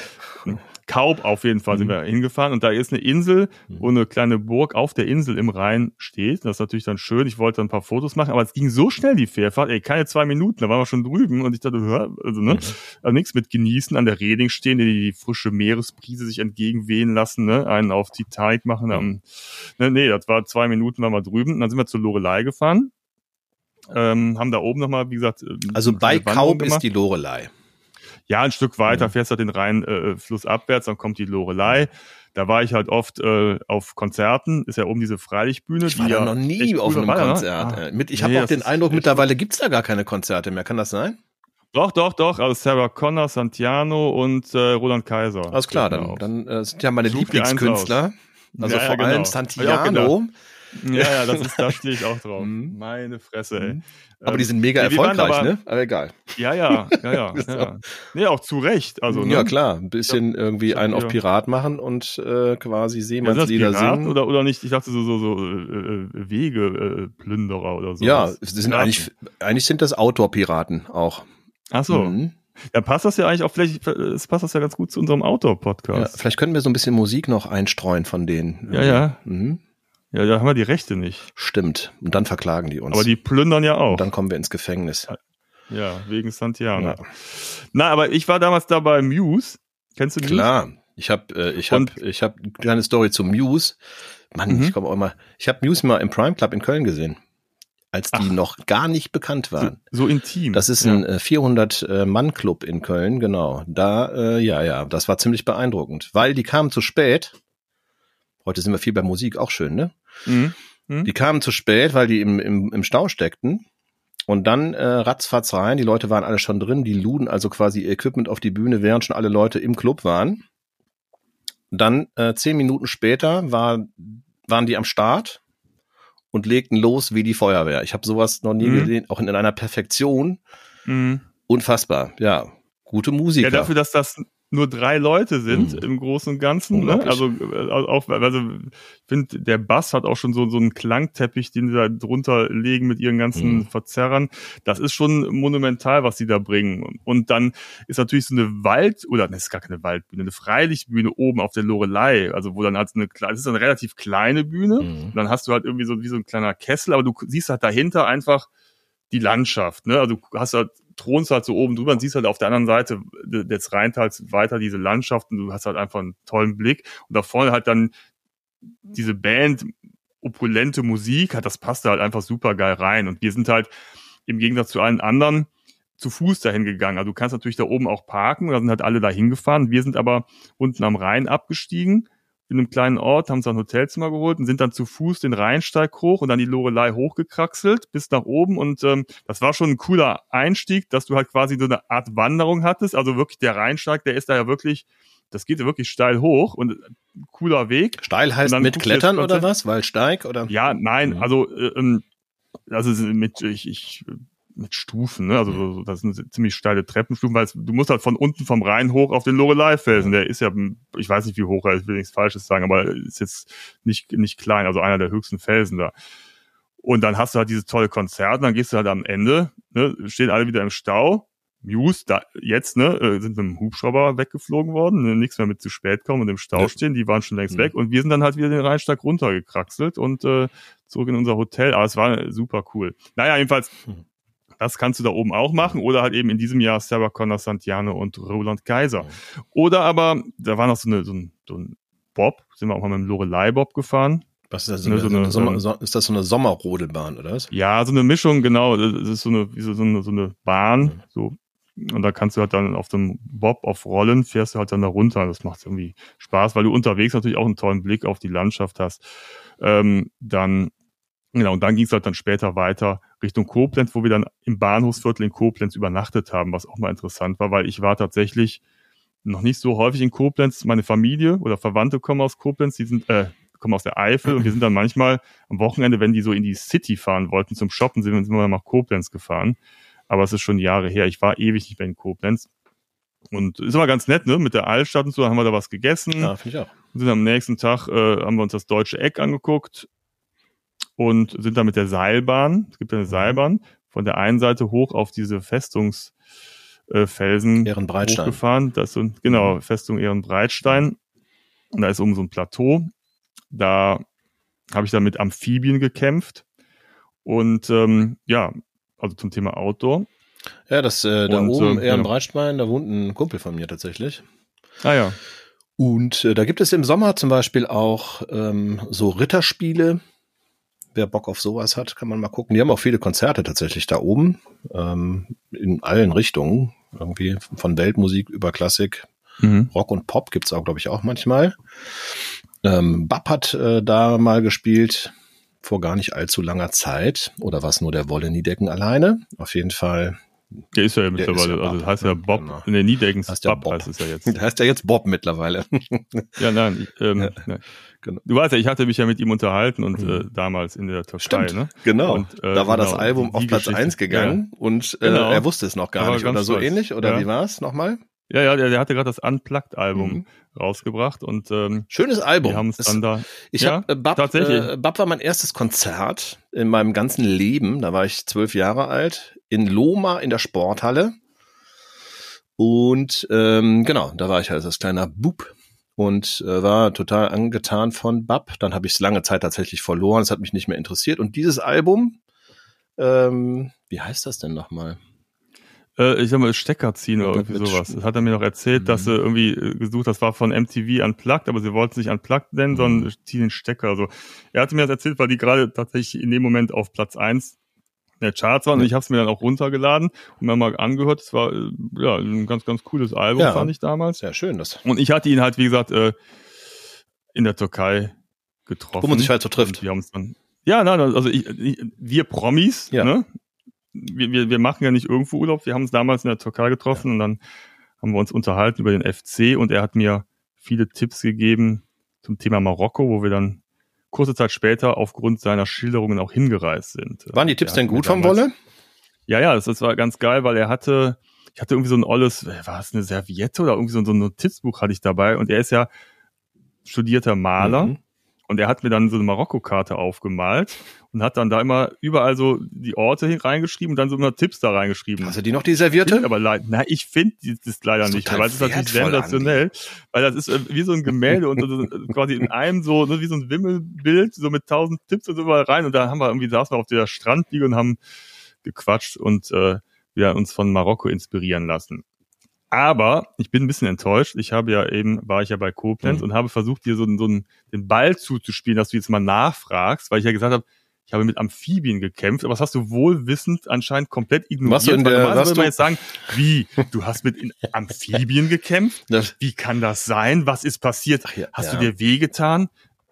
Kaub auf jeden Fall sind mhm. wir hingefahren und da ist eine Insel, mhm. wo eine kleine Burg auf der Insel im Rhein steht. Das ist natürlich dann schön. Ich wollte dann ein paar Fotos machen, aber es ging so schnell die Fährfahrt, ey, keine zwei Minuten, da waren wir schon drüben und ich dachte, hör, also ne, mhm. also nichts mit genießen, an der Reding stehen, die, die frische Meeresbrise sich entgegenwehen lassen, ne, einen auf Titanic machen. Mhm. ne, nee, das war zwei Minuten, waren wir drüben. Und dann sind wir zur Lorelei gefahren ähm, haben da oben nochmal, wie gesagt. Äh, also bei Kaub ist die Lorelei. Ja, ein Stück weiter mhm. fährst du halt den Rhein-Fluss äh, abwärts, dann kommt die Lorelei. Da war ich halt oft äh, auf Konzerten, ist ja oben diese Freilichtbühne. Ich war die ja noch nie auf einem war, ne? Konzert. Ah, Mit, ich habe nee, auch den Eindruck, mittlerweile gibt's da gar keine Konzerte mehr. Kann das sein? Doch, doch, doch. Also Sarah Connor, Santiano und äh, Roland Kaiser. Alles klar, dann, dann äh, sind ja meine Such Lieblingskünstler. Also ja, vor ja, genau. allem Santiano. Ja, ja, das ist, da stehe ich auch drauf. Mhm. Meine Fresse, ey. Mhm. Aber die sind mega ähm, erfolgreich, aber, ne? Aber egal. Ja, ja, ja, ja. *laughs* ja. Nee, auch zu Recht. Also, ne? Ja, klar. Ein bisschen ja, irgendwie einen auf Pirat machen und äh, quasi Seemannslieder singen. Oder, oder nicht, ich dachte so, so, so äh, äh Wegeplünderer äh, oder so. Ja, sind eigentlich, eigentlich sind das Outdoor-Piraten auch. Ach so. Mhm. Ja, passt das ja eigentlich auch, vielleicht es passt das ja ganz gut zu unserem Outdoor-Podcast. Ja, vielleicht können wir so ein bisschen Musik noch einstreuen von denen. Ja, ja. Mhm. Ja, da haben wir die Rechte nicht. Stimmt. Und dann verklagen die uns. Aber die plündern ja auch. Und dann kommen wir ins Gefängnis. Ja, wegen Santiano. Ja. Na, aber ich war damals da bei Muse. Kennst du Muse? Klar. Ich habe äh, ich hab, ich hab eine kleine Story zu Muse. Mann, mhm. ich komme auch immer. Ich habe Muse mal im Prime Club in Köln gesehen, als die Ach. noch gar nicht bekannt waren. So, so intim. Das ist ein ja. 400 äh, äh, Mann Club in Köln, genau. Da äh, ja, ja, das war ziemlich beeindruckend, weil die kamen zu spät. Heute sind wir viel bei Musik, auch schön, ne? Mhm. Mhm. Die kamen zu spät, weil die im, im, im Stau steckten. Und dann äh, ratzfatz rein, die Leute waren alle schon drin, die luden also quasi ihr Equipment auf die Bühne, während schon alle Leute im Club waren. Dann äh, zehn Minuten später war, waren die am Start und legten los wie die Feuerwehr. Ich habe sowas noch nie mhm. gesehen, auch in, in einer Perfektion. Mhm. Unfassbar, ja. Gute Musiker. Ja, dafür, dass das nur drei Leute sind mhm. im Großen und Ganzen. Ne? Also äh, auch, also ich finde, der Bass hat auch schon so, so einen Klangteppich, den sie da drunter legen mit ihren ganzen mhm. Verzerrern. Das ist schon monumental, was sie da bringen. Und dann ist natürlich so eine Wald, oder das ist gar keine Waldbühne, eine Freilichtbühne oben auf der Lorelei, also wo dann halt eine, das ist eine relativ kleine Bühne. Mhm. dann hast du halt irgendwie so wie so ein kleiner Kessel, aber du siehst halt dahinter einfach die Landschaft. Ne? Also du hast halt thronst halt so oben drüber und siehst halt auf der anderen Seite des Rheintals weiter diese Landschaften. Du hast halt einfach einen tollen Blick. Und da vorne halt dann diese Band, opulente Musik, hat das passt da halt einfach super geil rein. Und wir sind halt im Gegensatz zu allen anderen zu Fuß dahin gegangen. Also du kannst natürlich da oben auch parken, da sind halt alle dahin gefahren. Wir sind aber unten am Rhein abgestiegen in einem kleinen Ort, haben uns ein Hotelzimmer geholt und sind dann zu Fuß den Rheinsteig hoch und dann die Lorelei hochgekraxelt bis nach oben und ähm, das war schon ein cooler Einstieg, dass du halt quasi so eine Art Wanderung hattest, also wirklich der Rheinsteig, der ist da ja wirklich, das geht ja wirklich steil hoch und cooler Weg. Steil heißt mit Klettern oder was? Weil Steig oder? Ja, nein, also äh, ähm, also mit ich, ich mit Stufen, ne? Also so, das sind ziemlich steile Treppenstufen, weil es, du musst halt von unten vom Rhein hoch auf den Lorelei-Felsen. Der ist ja, ich weiß nicht, wie hoch er ist, ich will nichts Falsches sagen, aber ist jetzt nicht, nicht klein, also einer der höchsten Felsen da. Und dann hast du halt dieses tolle Konzert, und dann gehst du halt am Ende, ne, stehen alle wieder im Stau. Muse, da, jetzt, ne, äh, sind mit dem Hubschrauber weggeflogen worden, ne, nichts mehr mit zu spät kommen und im Stau ja. stehen, die waren schon längst mhm. weg und wir sind dann halt wieder den Rheinsteig runtergekraxelt und äh, zurück in unser Hotel. Aber es war super cool. Naja, jedenfalls, mhm das kannst du da oben auch machen oder halt eben in diesem Jahr Sarah Connor Santiano und Roland Kaiser. Oder aber, da war noch so, eine, so, ein, so ein Bob, sind wir auch mal mit dem Lorelei Bob gefahren. Was ist das? Ne, so eine, so eine, Sommer, ist das so eine Sommerrodelbahn oder was? Ja, so eine Mischung, genau. Das ist so eine, so, so eine, so eine Bahn, mhm. so. Und da kannst du halt dann auf dem Bob auf Rollen fährst du halt dann da runter. Das macht irgendwie Spaß, weil du unterwegs natürlich auch einen tollen Blick auf die Landschaft hast. Ähm, dann Genau, und dann ging es halt dann später weiter Richtung Koblenz, wo wir dann im Bahnhofsviertel in Koblenz übernachtet haben, was auch mal interessant war, weil ich war tatsächlich noch nicht so häufig in Koblenz. Meine Familie oder Verwandte kommen aus Koblenz, die sind, äh, kommen aus der Eifel und wir sind dann manchmal am Wochenende, wenn die so in die City fahren wollten zum Shoppen, sind wir immer nach Koblenz gefahren. Aber es ist schon Jahre her. Ich war ewig nicht mehr in Koblenz. Und ist immer ganz nett, ne? Mit der Altstadt und so, haben wir da was gegessen. Ja, finde ich auch. Und sind am nächsten Tag, äh, haben wir uns das deutsche Eck angeguckt und sind da mit der Seilbahn, es gibt eine mhm. Seilbahn, von der einen Seite hoch auf diese Festungsfelsen äh, Ehrenbreitstein. hochgefahren. Das sind, genau, mhm. Festung Ehrenbreitstein. Und da ist oben so ein Plateau. Da habe ich dann mit Amphibien gekämpft. Und ähm, ja, also zum Thema Outdoor. Ja, das äh, da und, oben äh, Ehrenbreitstein, da wohnt ein Kumpel von mir tatsächlich. Ah ja. Und äh, da gibt es im Sommer zum Beispiel auch ähm, so Ritterspiele, wer Bock auf sowas hat, kann man mal gucken. Die haben auch viele Konzerte tatsächlich da oben, ähm, in allen Richtungen, irgendwie von Weltmusik über Klassik, mhm. Rock und Pop gibt's auch, glaube ich, auch manchmal. Ähm, Bab hat äh, da mal gespielt vor gar nicht allzu langer Zeit. Oder was nur der Wolle Niedecken alleine? Auf jeden Fall der ist ja mittlerweile, ja also heißt ja Bob, genau. der Niedeckens heißt Bob, Bob heißt es ja jetzt. *laughs* Der heißt ja jetzt Bob mittlerweile. ja, nein, ich, ähm, ja. nein. Genau. Du weißt ja, ich hatte mich ja mit ihm unterhalten und mhm. äh, damals in der Türkei. Stimmt, ne? genau. Und, äh, da war genau, das Album auf Platz Geschichte. 1 gegangen ja. und äh, genau. er wusste es noch gar nicht oder so stolz. ähnlich oder ja. wie war es nochmal? Ja, ja, der, der hatte gerade das Unplugged-Album mhm. rausgebracht und ähm, schönes Album. Wir haben es dann da. Ich ja, hab, äh, Bab, tatsächlich. Äh, Bab war mein erstes Konzert in meinem ganzen Leben. Da war ich zwölf Jahre alt in Loma in der Sporthalle und ähm, genau, da war ich halt als kleiner Bub und äh, war total angetan von Bab. Dann habe ich es lange Zeit tatsächlich verloren. Es hat mich nicht mehr interessiert. Und dieses Album, ähm, wie heißt das denn nochmal? Äh, ich sag mal, Stecker ziehen oder irgendwie sowas. Das hat er mir noch erzählt, mhm. dass sie irgendwie äh, gesucht, das war von MTV Unplugged, aber sie wollten sich Unplugged nennen, mhm. sondern ziehen den Stecker. Also er hatte mir das erzählt, weil die gerade tatsächlich in dem Moment auf Platz eins der Charts waren und ich habe es mir dann auch runtergeladen und mir mal angehört. Es war äh, ja ein ganz, ganz cooles Album, ja, fand ich damals. Sehr schön. Das. Und ich hatte ihn halt, wie gesagt, äh, in der Türkei getroffen. Wo man sich halt so trifft. wir dann, ja, nein, also ich, ich, wir Promis, ja. ne? wir, wir, wir machen ja nicht irgendwo Urlaub. Wir haben uns damals in der Türkei getroffen ja. und dann haben wir uns unterhalten über den FC und er hat mir viele Tipps gegeben zum Thema Marokko, wo wir dann kurze Zeit später aufgrund seiner Schilderungen auch hingereist sind. Waren die Tipps denn gut vom Wolle? Ja, ja, das, das war ganz geil, weil er hatte, ich hatte irgendwie so ein olles, war es eine Serviette oder irgendwie so, so ein Notizbuch hatte ich dabei und er ist ja studierter Maler. Mhm. Und er hat mir dann so eine Marokko-Karte aufgemalt und hat dann da immer überall so die Orte reingeschrieben und dann so immer Tipps da reingeschrieben. Hast du die noch, die Servierte? Aber leider, na, ich finde das leider nicht, weil es ist natürlich sensationell, weil das ist äh, wie so ein Gemälde und so, quasi in einem so, ne, wie so ein Wimmelbild, so mit tausend Tipps und so überall rein und da haben wir irgendwie saßen wir auf der Strandliege und haben gequatscht und äh, ja, uns von Marokko inspirieren lassen. Aber ich bin ein bisschen enttäuscht. Ich habe ja eben, war ich ja bei Koblenz mhm. und habe versucht, dir so, so einen, den Ball zuzuspielen, dass du jetzt mal nachfragst, weil ich ja gesagt habe, ich habe mit Amphibien gekämpft, aber das hast du wohlwissend anscheinend komplett ignoriert. Was in der, was würde man jetzt sagen, wie? Du hast mit *laughs* Amphibien gekämpft? Das, wie kann das sein? Was ist passiert? Ja, hast ja. du dir wehgetan?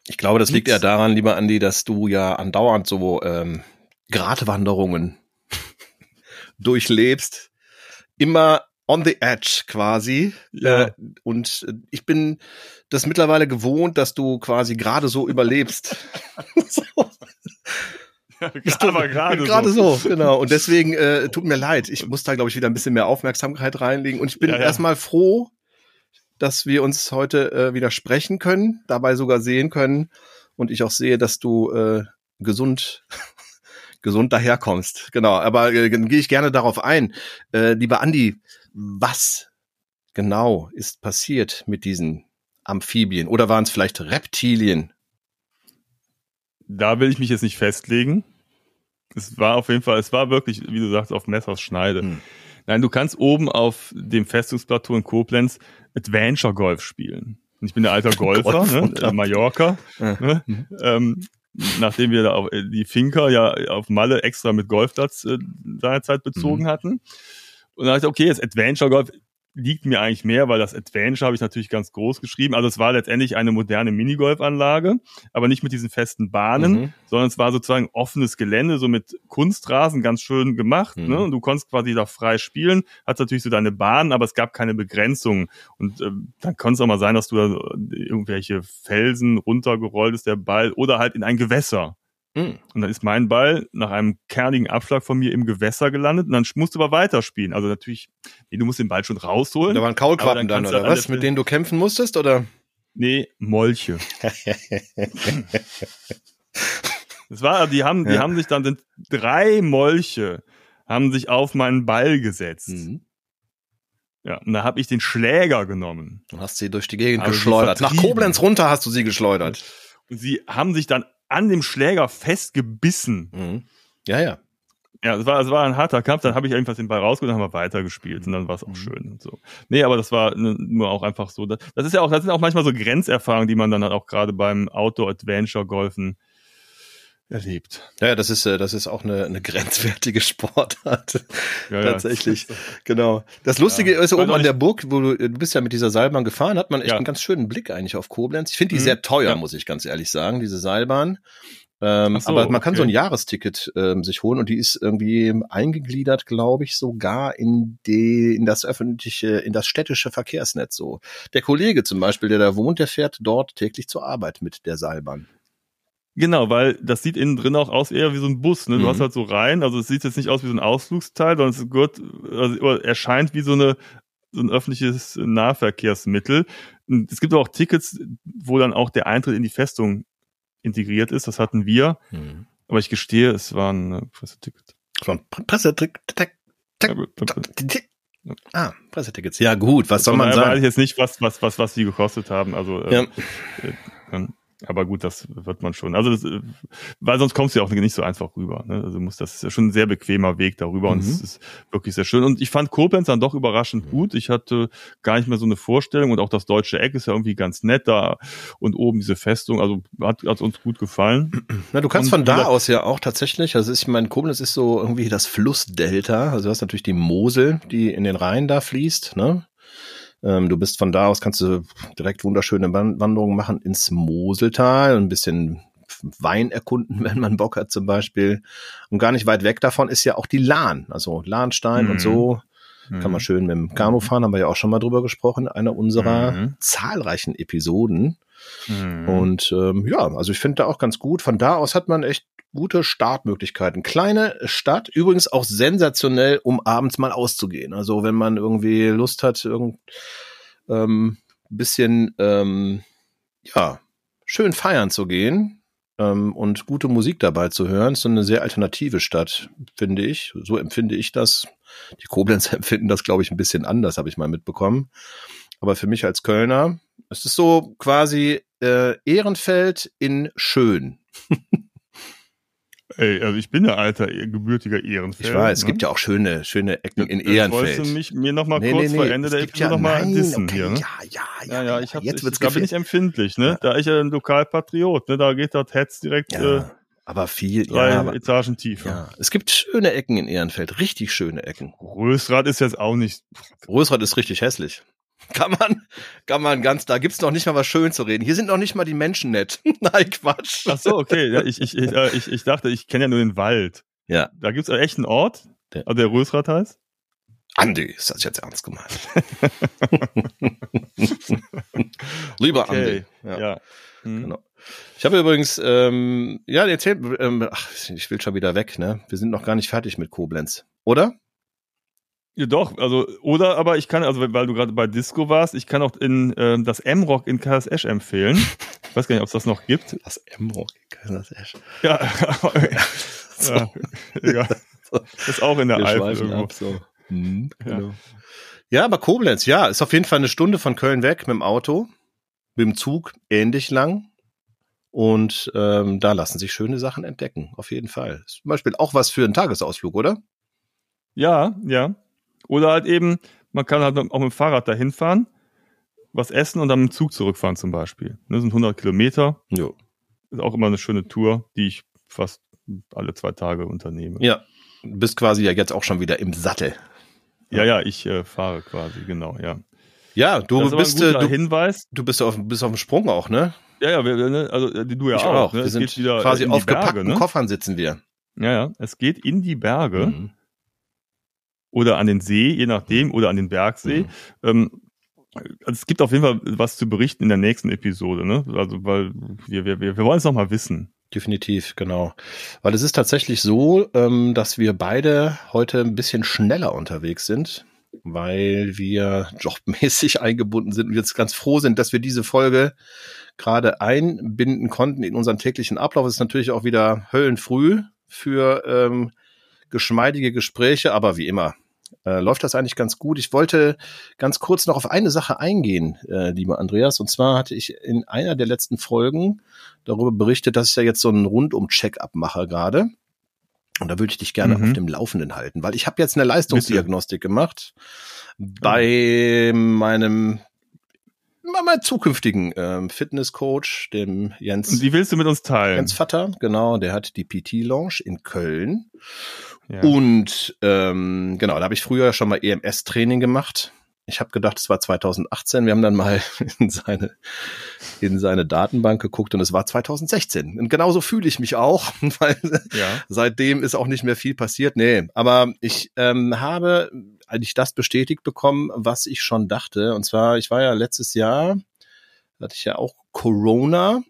Ich glaube, das liegt ja daran, lieber Andi, dass du ja andauernd so ähm, Gratwanderungen *laughs* durchlebst. Immer on the edge quasi. Ja. Äh, und ich bin das mittlerweile gewohnt, dass du quasi gerade so überlebst. *laughs* so. Ja, aber gerade gerade so. so. genau. Und deswegen äh, *laughs* tut mir leid. Ich muss da glaube ich wieder ein bisschen mehr Aufmerksamkeit reinlegen. Und ich bin ja, ja. erstmal froh, dass wir uns heute äh, wieder sprechen können, dabei sogar sehen können. Und ich auch sehe, dass du äh, gesund *laughs* gesund daherkommst. Genau. Aber äh, gehe ich gerne darauf ein. Äh, lieber Andi, was genau ist passiert mit diesen Amphibien? Oder waren es vielleicht Reptilien? Da will ich mich jetzt nicht festlegen. Es war auf jeden Fall, es war wirklich, wie du sagst, auf Messers Schneide. Hm. Nein, du kannst oben auf dem Festungsplateau in Koblenz Adventure Golf spielen. Und ich bin der alter *laughs* Golfer, Golf ne, Mallorca. Ja. Ne? Ähm, nachdem wir da auf, äh, die Finker ja auf Malle extra mit Golfplatz äh, seinerzeit bezogen mhm. hatten. Und dann dachte ich, okay, das Adventure Golf liegt mir eigentlich mehr, weil das Adventure habe ich natürlich ganz groß geschrieben. Also es war letztendlich eine moderne Minigolfanlage, aber nicht mit diesen festen Bahnen, mhm. sondern es war sozusagen offenes Gelände, so mit Kunstrasen, ganz schön gemacht. Mhm. Ne? Und du konntest quasi da frei spielen, hat natürlich so deine Bahn, aber es gab keine Begrenzung. Und äh, dann konnte es auch mal sein, dass du da irgendwelche Felsen runtergerollt ist, der Ball, oder halt in ein Gewässer. Mhm. Und dann ist mein Ball nach einem kernigen Abschlag von mir im Gewässer gelandet und dann musst du aber weiterspielen. Also natürlich, nee, du musst den Ball schon rausholen. Da waren Kaulquappen dann, dann, oder was, mit denen du kämpfen musstest, oder? Nee, Molche. *laughs* das war, die haben, die ja. haben sich dann, sind drei Molche, haben sich auf meinen Ball gesetzt. Mhm. Ja, und da habe ich den Schläger genommen. Und hast sie durch die Gegend geschleudert. Nach Koblenz runter hast du sie geschleudert. Und sie haben sich dann an dem Schläger festgebissen. Mhm. Ja, ja. Ja, es war, es war ein harter Kampf, dann habe ich einfach den Ball rausgeholt und haben wir weitergespielt und dann war es auch mhm. schön und so. Nee, aber das war nur auch einfach so. Das, das ist ja auch, das sind auch manchmal so Grenzerfahrungen, die man dann halt auch gerade beim Outdoor-Adventure-Golfen erlebt. Ja, ja, das ist äh, das ist auch eine, eine grenzwertige Sportart. *laughs* Ja, Tatsächlich. Ja. Genau. Das Lustige ja. ist oben an der Burg, wo du, du bist ja mit dieser Seilbahn gefahren, hat man echt einen ganz schönen Blick eigentlich auf Koblenz. Ich finde die mhm. sehr teuer, muss ich ganz ehrlich sagen, diese Seilbahn. Ähm, so, aber man kann okay. so ein Jahresticket ähm, sich holen und die ist irgendwie eingegliedert, glaube ich, sogar in die in das öffentliche, in das städtische Verkehrsnetz. So der Kollege zum Beispiel, der da wohnt, der fährt dort täglich zur Arbeit mit der Seilbahn. Genau, weil das sieht innen drin auch aus eher wie so ein Bus. Ne? Du mhm. hast halt so rein, also es sieht jetzt nicht aus wie so ein Ausflugsteil, sondern es gehört, also erscheint wie so eine so ein öffentliches Nahverkehrsmittel. Es gibt auch Tickets, wo dann auch der Eintritt in die Festung integriert ist. Das hatten wir. Mhm. Aber ich gestehe, es war ein Presseticket. Es war ein Presseticket. Ah, Pressetickets. Ja gut, was soll man sagen? Weiß ich jetzt nicht, was was was was die gekostet haben. Also äh, ja. äh, aber gut, das wird man schon. Also, das, weil sonst kommst du ja auch nicht so einfach rüber. Ne? Also muss das ist ja schon ein sehr bequemer Weg darüber mhm. und es ist wirklich sehr schön. Und ich fand Koblenz dann doch überraschend mhm. gut. Ich hatte gar nicht mehr so eine Vorstellung und auch das deutsche Eck ist ja irgendwie ganz nett da und oben diese Festung. Also hat, hat uns gut gefallen. *clears throat* Na, du kannst und von da aus ja auch tatsächlich. Also ich meine, Koblenz ist so irgendwie das Flussdelta. Also du hast natürlich die Mosel, die in den Rhein da fließt. Ne? Ähm, du bist von da aus, kannst du direkt wunderschöne Wanderungen machen ins Moseltal, ein bisschen Wein erkunden, *laughs* wenn man Bock hat zum Beispiel. Und gar nicht weit weg davon ist ja auch die Lahn, also Lahnstein mhm. und so. Mhm. Kann man mhm. schön mit dem Kanu fahren, haben wir ja auch schon mal drüber gesprochen, einer unserer mhm. zahlreichen Episoden. Mhm. Und ähm, ja, also ich finde da auch ganz gut. Von da aus hat man echt gute Startmöglichkeiten. Kleine Stadt, übrigens auch sensationell, um abends mal auszugehen. Also wenn man irgendwie Lust hat, irgend ähm, bisschen ähm, ja schön feiern zu gehen ähm, und gute Musik dabei zu hören, ist so eine sehr alternative Stadt, finde ich. So empfinde ich das. Die Koblenzer *laughs* empfinden das, glaube ich, ein bisschen anders, habe ich mal mitbekommen. Aber für mich als Kölner, es ist so quasi äh, Ehrenfeld in schön. *laughs* Ey, also ich bin ja alter gebürtiger Ehrenfeld. Ich weiß, es ne? gibt ja auch schöne, schöne Ecken in Ehrenfeld. Wolltest du mich mir noch mal nee, kurz nee, nee, vor Ende der Episode ja, noch mal nein, dissen okay, hier, ne? Ja, ja, ja, ja, ich hab, jetzt wird's ich, da bin ich empfindlich, ne? Ja. Da ich ja ein Lokalpatriot, ne? Da geht das Hetz direkt ja, äh, aber viel, drei ja, aber, Etagen tiefer. Ja, es gibt schöne Ecken in Ehrenfeld, richtig schöne Ecken. Rösrad ist jetzt auch nicht. Rösrad ist richtig hässlich. Kann man, kann man ganz, da gibt's noch nicht mal was schön zu reden. Hier sind noch nicht mal die Menschen nett. *laughs* Nein, Quatsch. Ach so, okay. Ja, ich, ich, ich, äh, ich, ich dachte, ich kenne ja nur den Wald. Ja. Da gibt's echt einen Ort, der, also der Rösrad heißt? Andi, ist das jetzt ernst gemeint? *laughs* Lieber okay. Andi. Ja. ja. Hm. Genau. Ich habe übrigens, ähm, ja, erzählt, ähm, ach, ich will schon wieder weg, ne? Wir sind noch gar nicht fertig mit Koblenz, oder? Ja, doch, also, oder aber ich kann, also weil du gerade bei Disco warst, ich kann auch in äh, das M-Rock in KSS empfehlen. Ich weiß gar nicht, ob es das noch gibt. Das M-Rock in KSS. Ja, *laughs* so. ja, ja. Ist auch in der Wir Alp irgendwo. Ab, so. Hm, genau. ja. ja, aber Koblenz, ja, ist auf jeden Fall eine Stunde von Köln weg mit dem Auto, mit dem Zug ähnlich lang. Und ähm, da lassen sich schöne Sachen entdecken, auf jeden Fall. Zum Beispiel auch was für einen Tagesausflug, oder? Ja, ja. Oder halt eben, man kann halt auch mit dem Fahrrad dahin fahren, was essen und dann mit dem Zug zurückfahren zum Beispiel. Das sind 100 Kilometer. Ja. Ist auch immer eine schöne Tour, die ich fast alle zwei Tage unternehme. Ja, du bist quasi ja jetzt auch schon wieder im Sattel. Ja, ja, ich äh, fahre quasi, genau, ja. Ja, du bist äh, du, Hinweis. Du bist auf, bist auf dem Sprung auch, ne? Ja, ja, wir, ne, also äh, du ja ich auch. auch. Ne? Wir es sind quasi auf gepackten ne? Koffern sitzen wir. Ja, ja, es geht in die Berge. Mhm oder an den See, je nachdem, oder an den Bergsee. Mhm. Ähm, also es gibt auf jeden Fall was zu berichten in der nächsten Episode, ne? Also, weil wir, wir, wir, wollen es noch mal wissen. Definitiv, genau. Weil es ist tatsächlich so, ähm, dass wir beide heute ein bisschen schneller unterwegs sind, weil wir jobmäßig *laughs* eingebunden sind und jetzt ganz froh sind, dass wir diese Folge gerade einbinden konnten in unseren täglichen Ablauf. Es ist natürlich auch wieder höllenfrüh für ähm, geschmeidige Gespräche, aber wie immer, äh, läuft das eigentlich ganz gut. Ich wollte ganz kurz noch auf eine Sache eingehen, äh, lieber Andreas. Und zwar hatte ich in einer der letzten Folgen darüber berichtet, dass ich ja jetzt so einen Rundum-Check-up mache gerade. Und da würde ich dich gerne mhm. auf dem Laufenden halten, weil ich habe jetzt eine Leistungsdiagnostik Bitte. gemacht bei meinem meinem zukünftigen ähm, Fitnesscoach, dem Jens. Und die willst du mit uns teilen? Jens Vatter, genau, der hat die PT Lounge in Köln. Und ähm, genau, da habe ich früher schon mal EMS-Training gemacht. Ich habe gedacht, es war 2018. Wir haben dann mal *laughs* in seine, in seine Datenbank geguckt und es war 2016. Und genauso fühle ich mich auch, *laughs* weil ja. seitdem ist auch nicht mehr viel passiert. Nee, aber ich ähm, habe eigentlich das bestätigt bekommen, was ich schon dachte. Und zwar, ich war ja letztes Jahr, hatte ich ja auch Corona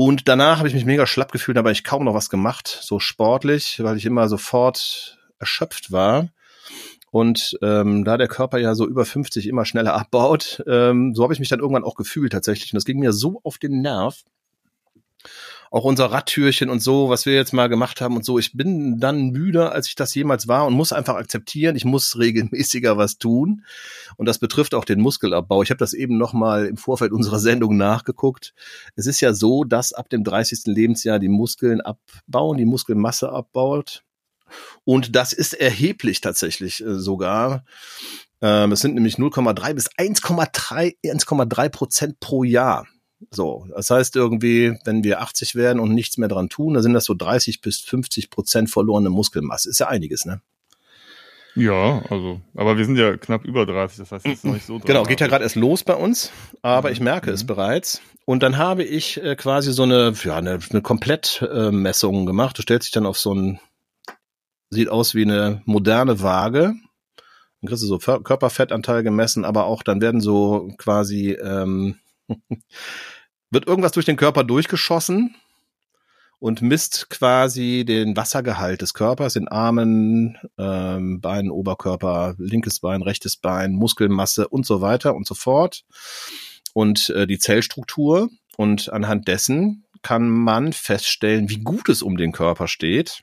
und danach habe ich mich mega schlapp gefühlt, aber ich kaum noch was gemacht, so sportlich, weil ich immer sofort erschöpft war. Und ähm, da der Körper ja so über 50 immer schneller abbaut, ähm, so habe ich mich dann irgendwann auch gefühlt tatsächlich. Und das ging mir so auf den Nerv auch unser Radtürchen und so, was wir jetzt mal gemacht haben und so. Ich bin dann müder, als ich das jemals war und muss einfach akzeptieren, ich muss regelmäßiger was tun. Und das betrifft auch den Muskelabbau. Ich habe das eben noch mal im Vorfeld unserer Sendung nachgeguckt. Es ist ja so, dass ab dem 30. Lebensjahr die Muskeln abbauen, die Muskelmasse abbaut. Und das ist erheblich tatsächlich äh, sogar. Ähm, es sind nämlich 0,3 bis 1,3 1,3 Prozent pro Jahr. So, das heißt irgendwie, wenn wir 80 werden und nichts mehr dran tun, dann sind das so 30 bis 50 Prozent verlorene Muskelmasse. Ist ja einiges, ne? Ja, also, aber wir sind ja knapp über 30, das heißt, es ist noch nicht so Genau, geht ja gerade erst los bei uns, aber Mhm. ich merke Mhm. es bereits. Und dann habe ich äh, quasi so eine, ja, eine, eine Komplettmessung gemacht. Du stellst dich dann auf so ein, sieht aus wie eine moderne Waage. Dann kriegst du so Körperfettanteil gemessen, aber auch dann werden so quasi, ähm, *laughs* wird irgendwas durch den Körper durchgeschossen und misst quasi den Wassergehalt des Körpers in Armen, ähm, Beinen, Oberkörper, linkes Bein, rechtes Bein, Muskelmasse und so weiter und so fort. Und äh, die Zellstruktur. Und anhand dessen kann man feststellen, wie gut es um den Körper steht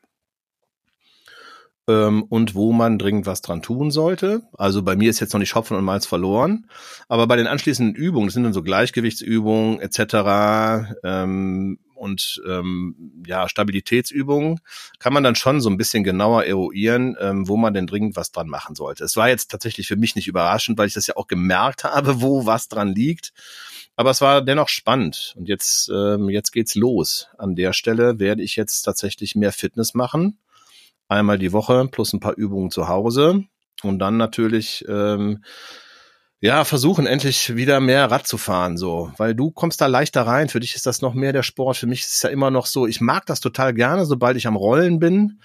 ähm, und wo man dringend was dran tun sollte. Also bei mir ist jetzt noch nicht Hopfen und Malz verloren, aber bei den anschließenden Übungen, das sind dann so Gleichgewichtsübungen etc. Ähm, und ähm, ja Stabilitätsübungen, kann man dann schon so ein bisschen genauer eruieren, ähm, wo man denn dringend was dran machen sollte. Es war jetzt tatsächlich für mich nicht überraschend, weil ich das ja auch gemerkt *laughs* habe, wo was dran liegt. Aber es war dennoch spannend. Und jetzt, ähm, jetzt geht's los. An der Stelle werde ich jetzt tatsächlich mehr Fitness machen. Einmal die Woche plus ein paar Übungen zu Hause. Und dann natürlich, ähm, ja, versuchen endlich wieder mehr Rad zu fahren, so. Weil du kommst da leichter rein. Für dich ist das noch mehr der Sport. Für mich ist es ja immer noch so, ich mag das total gerne, sobald ich am Rollen bin.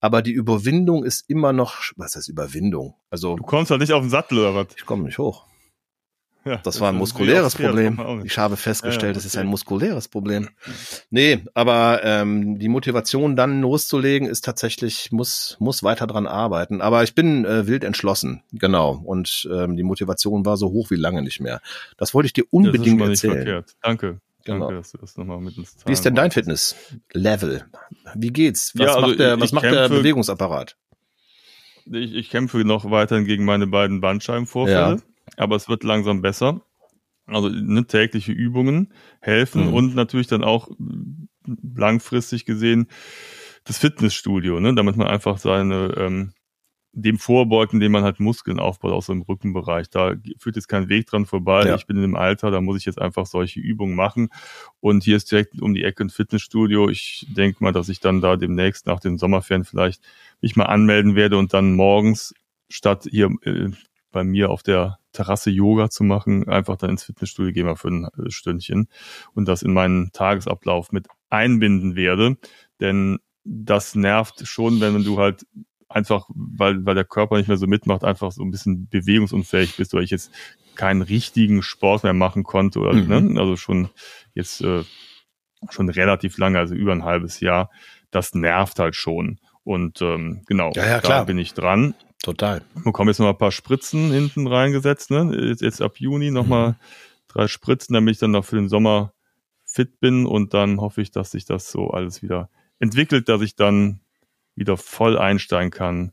Aber die Überwindung ist immer noch, was heißt Überwindung? Also, Du kommst halt nicht auf den Sattel oder was? ich komme nicht hoch. Ja, Das war ein ist muskuläres Problem. nicht. Ich habe festgestellt, Ja, ja, es ist okay. ein muskuläres Problem. Nee, aber ähm, die Motivation dann loszulegen ist tatsächlich, muss, muss weiter dran arbeiten. Aber ich bin äh, wild entschlossen, genau. Und ähm, die Motivation war so hoch wie lange nicht mehr. Das wollte ich dir Das ist schon unbedingt mal nicht erzählen. verkehrt. Danke. Genau. Danke, dass du das nochmal mit uns Wie ist denn dein Fitness-Level? Wie geht's? Was Ja, also macht der, was macht der Bewegungsapparat? Ich, ich kämpfe noch weiterhin gegen meine beiden Bandscheibenvorfälle, aber es wird langsam besser. Also ne, tägliche Übungen helfen Mhm. und natürlich dann auch äh, langfristig gesehen das Fitnessstudio, ne, damit man einfach seine ähm, dem vorbeugt, indem man halt Muskeln aufbaut, auch so im Rückenbereich. Da führt jetzt kein Weg dran vorbei. Ja. Ich bin in dem Alter, da muss ich jetzt einfach solche Übungen machen. Und hier ist direkt um die Ecke ein Fitnessstudio. Ich denke mal, dass ich dann da demnächst nach den Sommerferien vielleicht mich mal anmelden werde und dann morgens statt hier äh, bei mir auf der Terrasse Yoga zu machen, einfach dann ins Fitnessstudio gehen wir für ein Stündchen und das in meinen Tagesablauf mit einbinden werde. Denn das nervt schon, wenn du halt einfach, weil, weil der Körper nicht mehr so mitmacht, einfach so ein bisschen bewegungsunfähig bist oder ich jetzt keinen richtigen Sport mehr machen konnte oder, Mhm. ne? also schon jetzt äh, schon relativ lange, also über ein halbes Jahr. Das nervt halt schon. Und ähm, genau, Ja, ja, da bin ich dran Total. bekomme jetzt noch mal ein paar Spritzen hinten reingesetzt, ne? Jetzt, jetzt ab Juni noch mal Mhm. drei Spritzen, damit ich dann noch für den Sommer fit bin und dann hoffe ich, dass sich das so alles wieder entwickelt, dass ich dann wieder voll einsteigen kann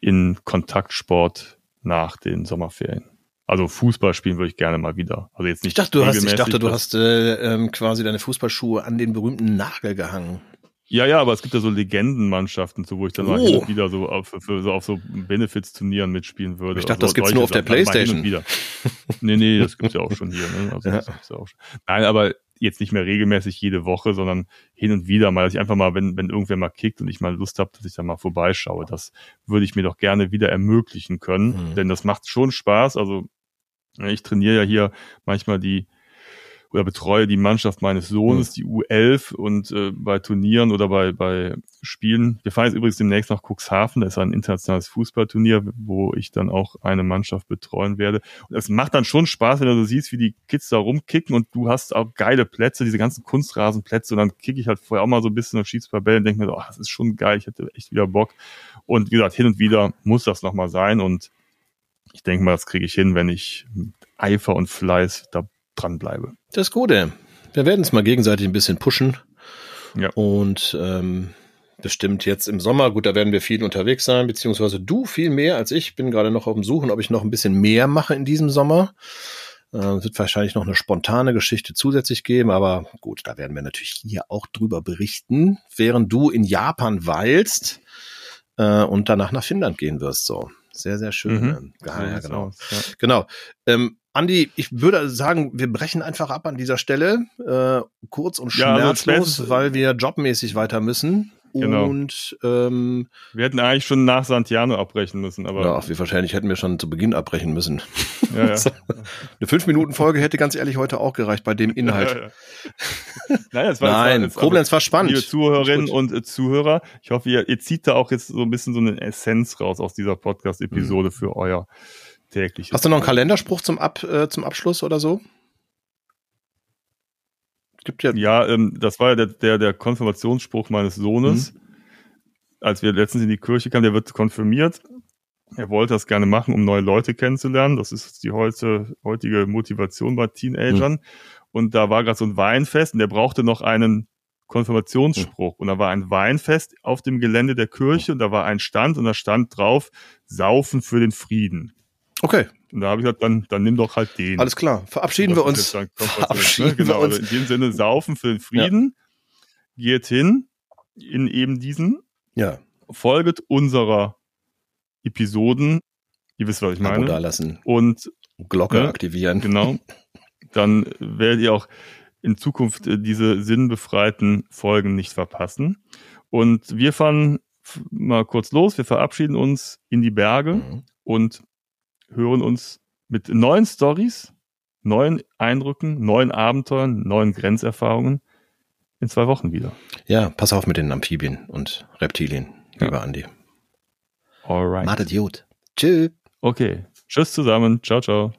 in Kontaktsport nach den Sommerferien. Also Fußball spielen würde ich gerne mal wieder. Also jetzt nicht Ich dachte, du hast, ich dachte, du hast äh, ähm, quasi deine Fußballschuhe an den berühmten Nagel gehangen. Ja, ja, aber es gibt ja so Legendenmannschaften, so wo ich dann mal Oh. hin und wieder so auf, für, so auf so Benefits-Turnieren mitspielen würde. Ich dachte, Also das gibt's nur auf der also mal Playstation. wieder. Nee, nee, das gibt's ja auch schon hier. Ne? Also Ja. ja schon. Nein, aber jetzt nicht mehr regelmäßig jede Woche, sondern hin und wieder mal, dass ich einfach mal, wenn, wenn irgendwer mal kickt und ich mal Lust habe, dass ich da mal vorbeischaue. Das würde ich mir doch gerne wieder ermöglichen können, Mhm. denn das macht schon Spaß. Also ich trainiere ja hier manchmal die oder betreue die Mannschaft meines Sohnes, die U11 und äh, bei Turnieren oder bei, bei Spielen. Wir fahren jetzt übrigens demnächst nach Cuxhaven, da ist ein internationales Fußballturnier, wo ich dann auch eine Mannschaft betreuen werde. Und es macht dann schon Spaß, wenn du so siehst, wie die Kids da rumkicken und du hast auch geile Plätze, diese ganzen Kunstrasenplätze und dann kicke ich halt vorher auch mal so ein bisschen und schieße ein paar Bälle und denke mir so, ach, das ist schon geil, ich hätte echt wieder Bock. Und wie gesagt, hin und wieder muss das nochmal sein und ich denke mal, das kriege ich hin, wenn ich mit Eifer und Fleiß da dranbleibe. Das Gute. Wir werden es mal gegenseitig ein bisschen pushen. Ja. Und ähm, bestimmt jetzt im Sommer, gut, da werden wir viel unterwegs sein, beziehungsweise du viel mehr als ich. Bin gerade noch auf dem Suchen, ob ich noch ein bisschen mehr mache in diesem Sommer. Äh, wird wahrscheinlich noch eine spontane Geschichte zusätzlich geben, aber gut, da werden wir natürlich hier auch drüber berichten, während du in Japan weilst äh, und danach nach Finnland gehen wirst. So, sehr, sehr schön. Mhm. Ja, ja, genau. ja. Genau. Ähm, Andi, ich würde sagen, wir brechen einfach ab an dieser Stelle, äh, kurz und Ja, also schmerzlos, spätestens- weil wir jobmäßig weiter müssen. Genau. und ähm, Wir hätten eigentlich schon nach Santiano abbrechen müssen, aber ja, wir wahrscheinlich hätten wir schon zu Beginn abbrechen müssen. ja, ja. *laughs* Eine fünf Minuten Folge hätte ganz ehrlich heute auch gereicht bei dem Inhalt. Ja. Nein, es war, Nein, es war, Koblenz war spannend. Liebe Zuhörerinnen und äh, Zuhörer, ich hoffe, ihr, ihr zieht da auch jetzt so ein bisschen so eine Essenz raus aus dieser Podcast-Episode für euer tägliches. Mhm. Hast du noch einen Kalenderspruch zum Ab äh, zum Abschluss oder so? Gibt ja, Ja, ähm, das war ja der, der, der Konfirmationsspruch meines Sohnes. Als wir letztens in die Kirche kamen, der wird konfirmiert. Er wollte das gerne machen, um neue Leute kennenzulernen. Das ist die heute, heutige Motivation bei Teenagern. Und da war gerade so ein Weinfest und der brauchte noch einen Konfirmationsspruch. Und da war ein Weinfest auf dem Gelände der Kirche und da war ein Stand und da stand drauf, Saufen für den Frieden. Okay, Und da habe ich gesagt, dann, dann nimm doch halt den. alles klar. Verabschieden wir uns. ist dann Konfirmation, Verabschieden ne? Genau, wir uns. also in dem Sinne, saufen für den Frieden. Geht hin in eben diesen, Ja, folget unserer Episoden. Ihr wisst, was ich Abo meine. dalassen, Und Glocke Ne? aktivieren. genau, dann werdet ihr auch in Zukunft äh, diese sinnbefreiten Folgen nicht verpassen. Und wir fahren mal kurz los. Wir verabschieden uns in die Berge Mhm. und hören uns mit neuen Stories, neuen Eindrücken, neuen Abenteuern, neuen Grenzerfahrungen in zwei Wochen wieder. Ja, pass auf mit den Amphibien und Reptilien, Ja. lieber Andi. Alright. Macht gut. Tschüss. Okay. Tschüss zusammen. Ciao, ciao.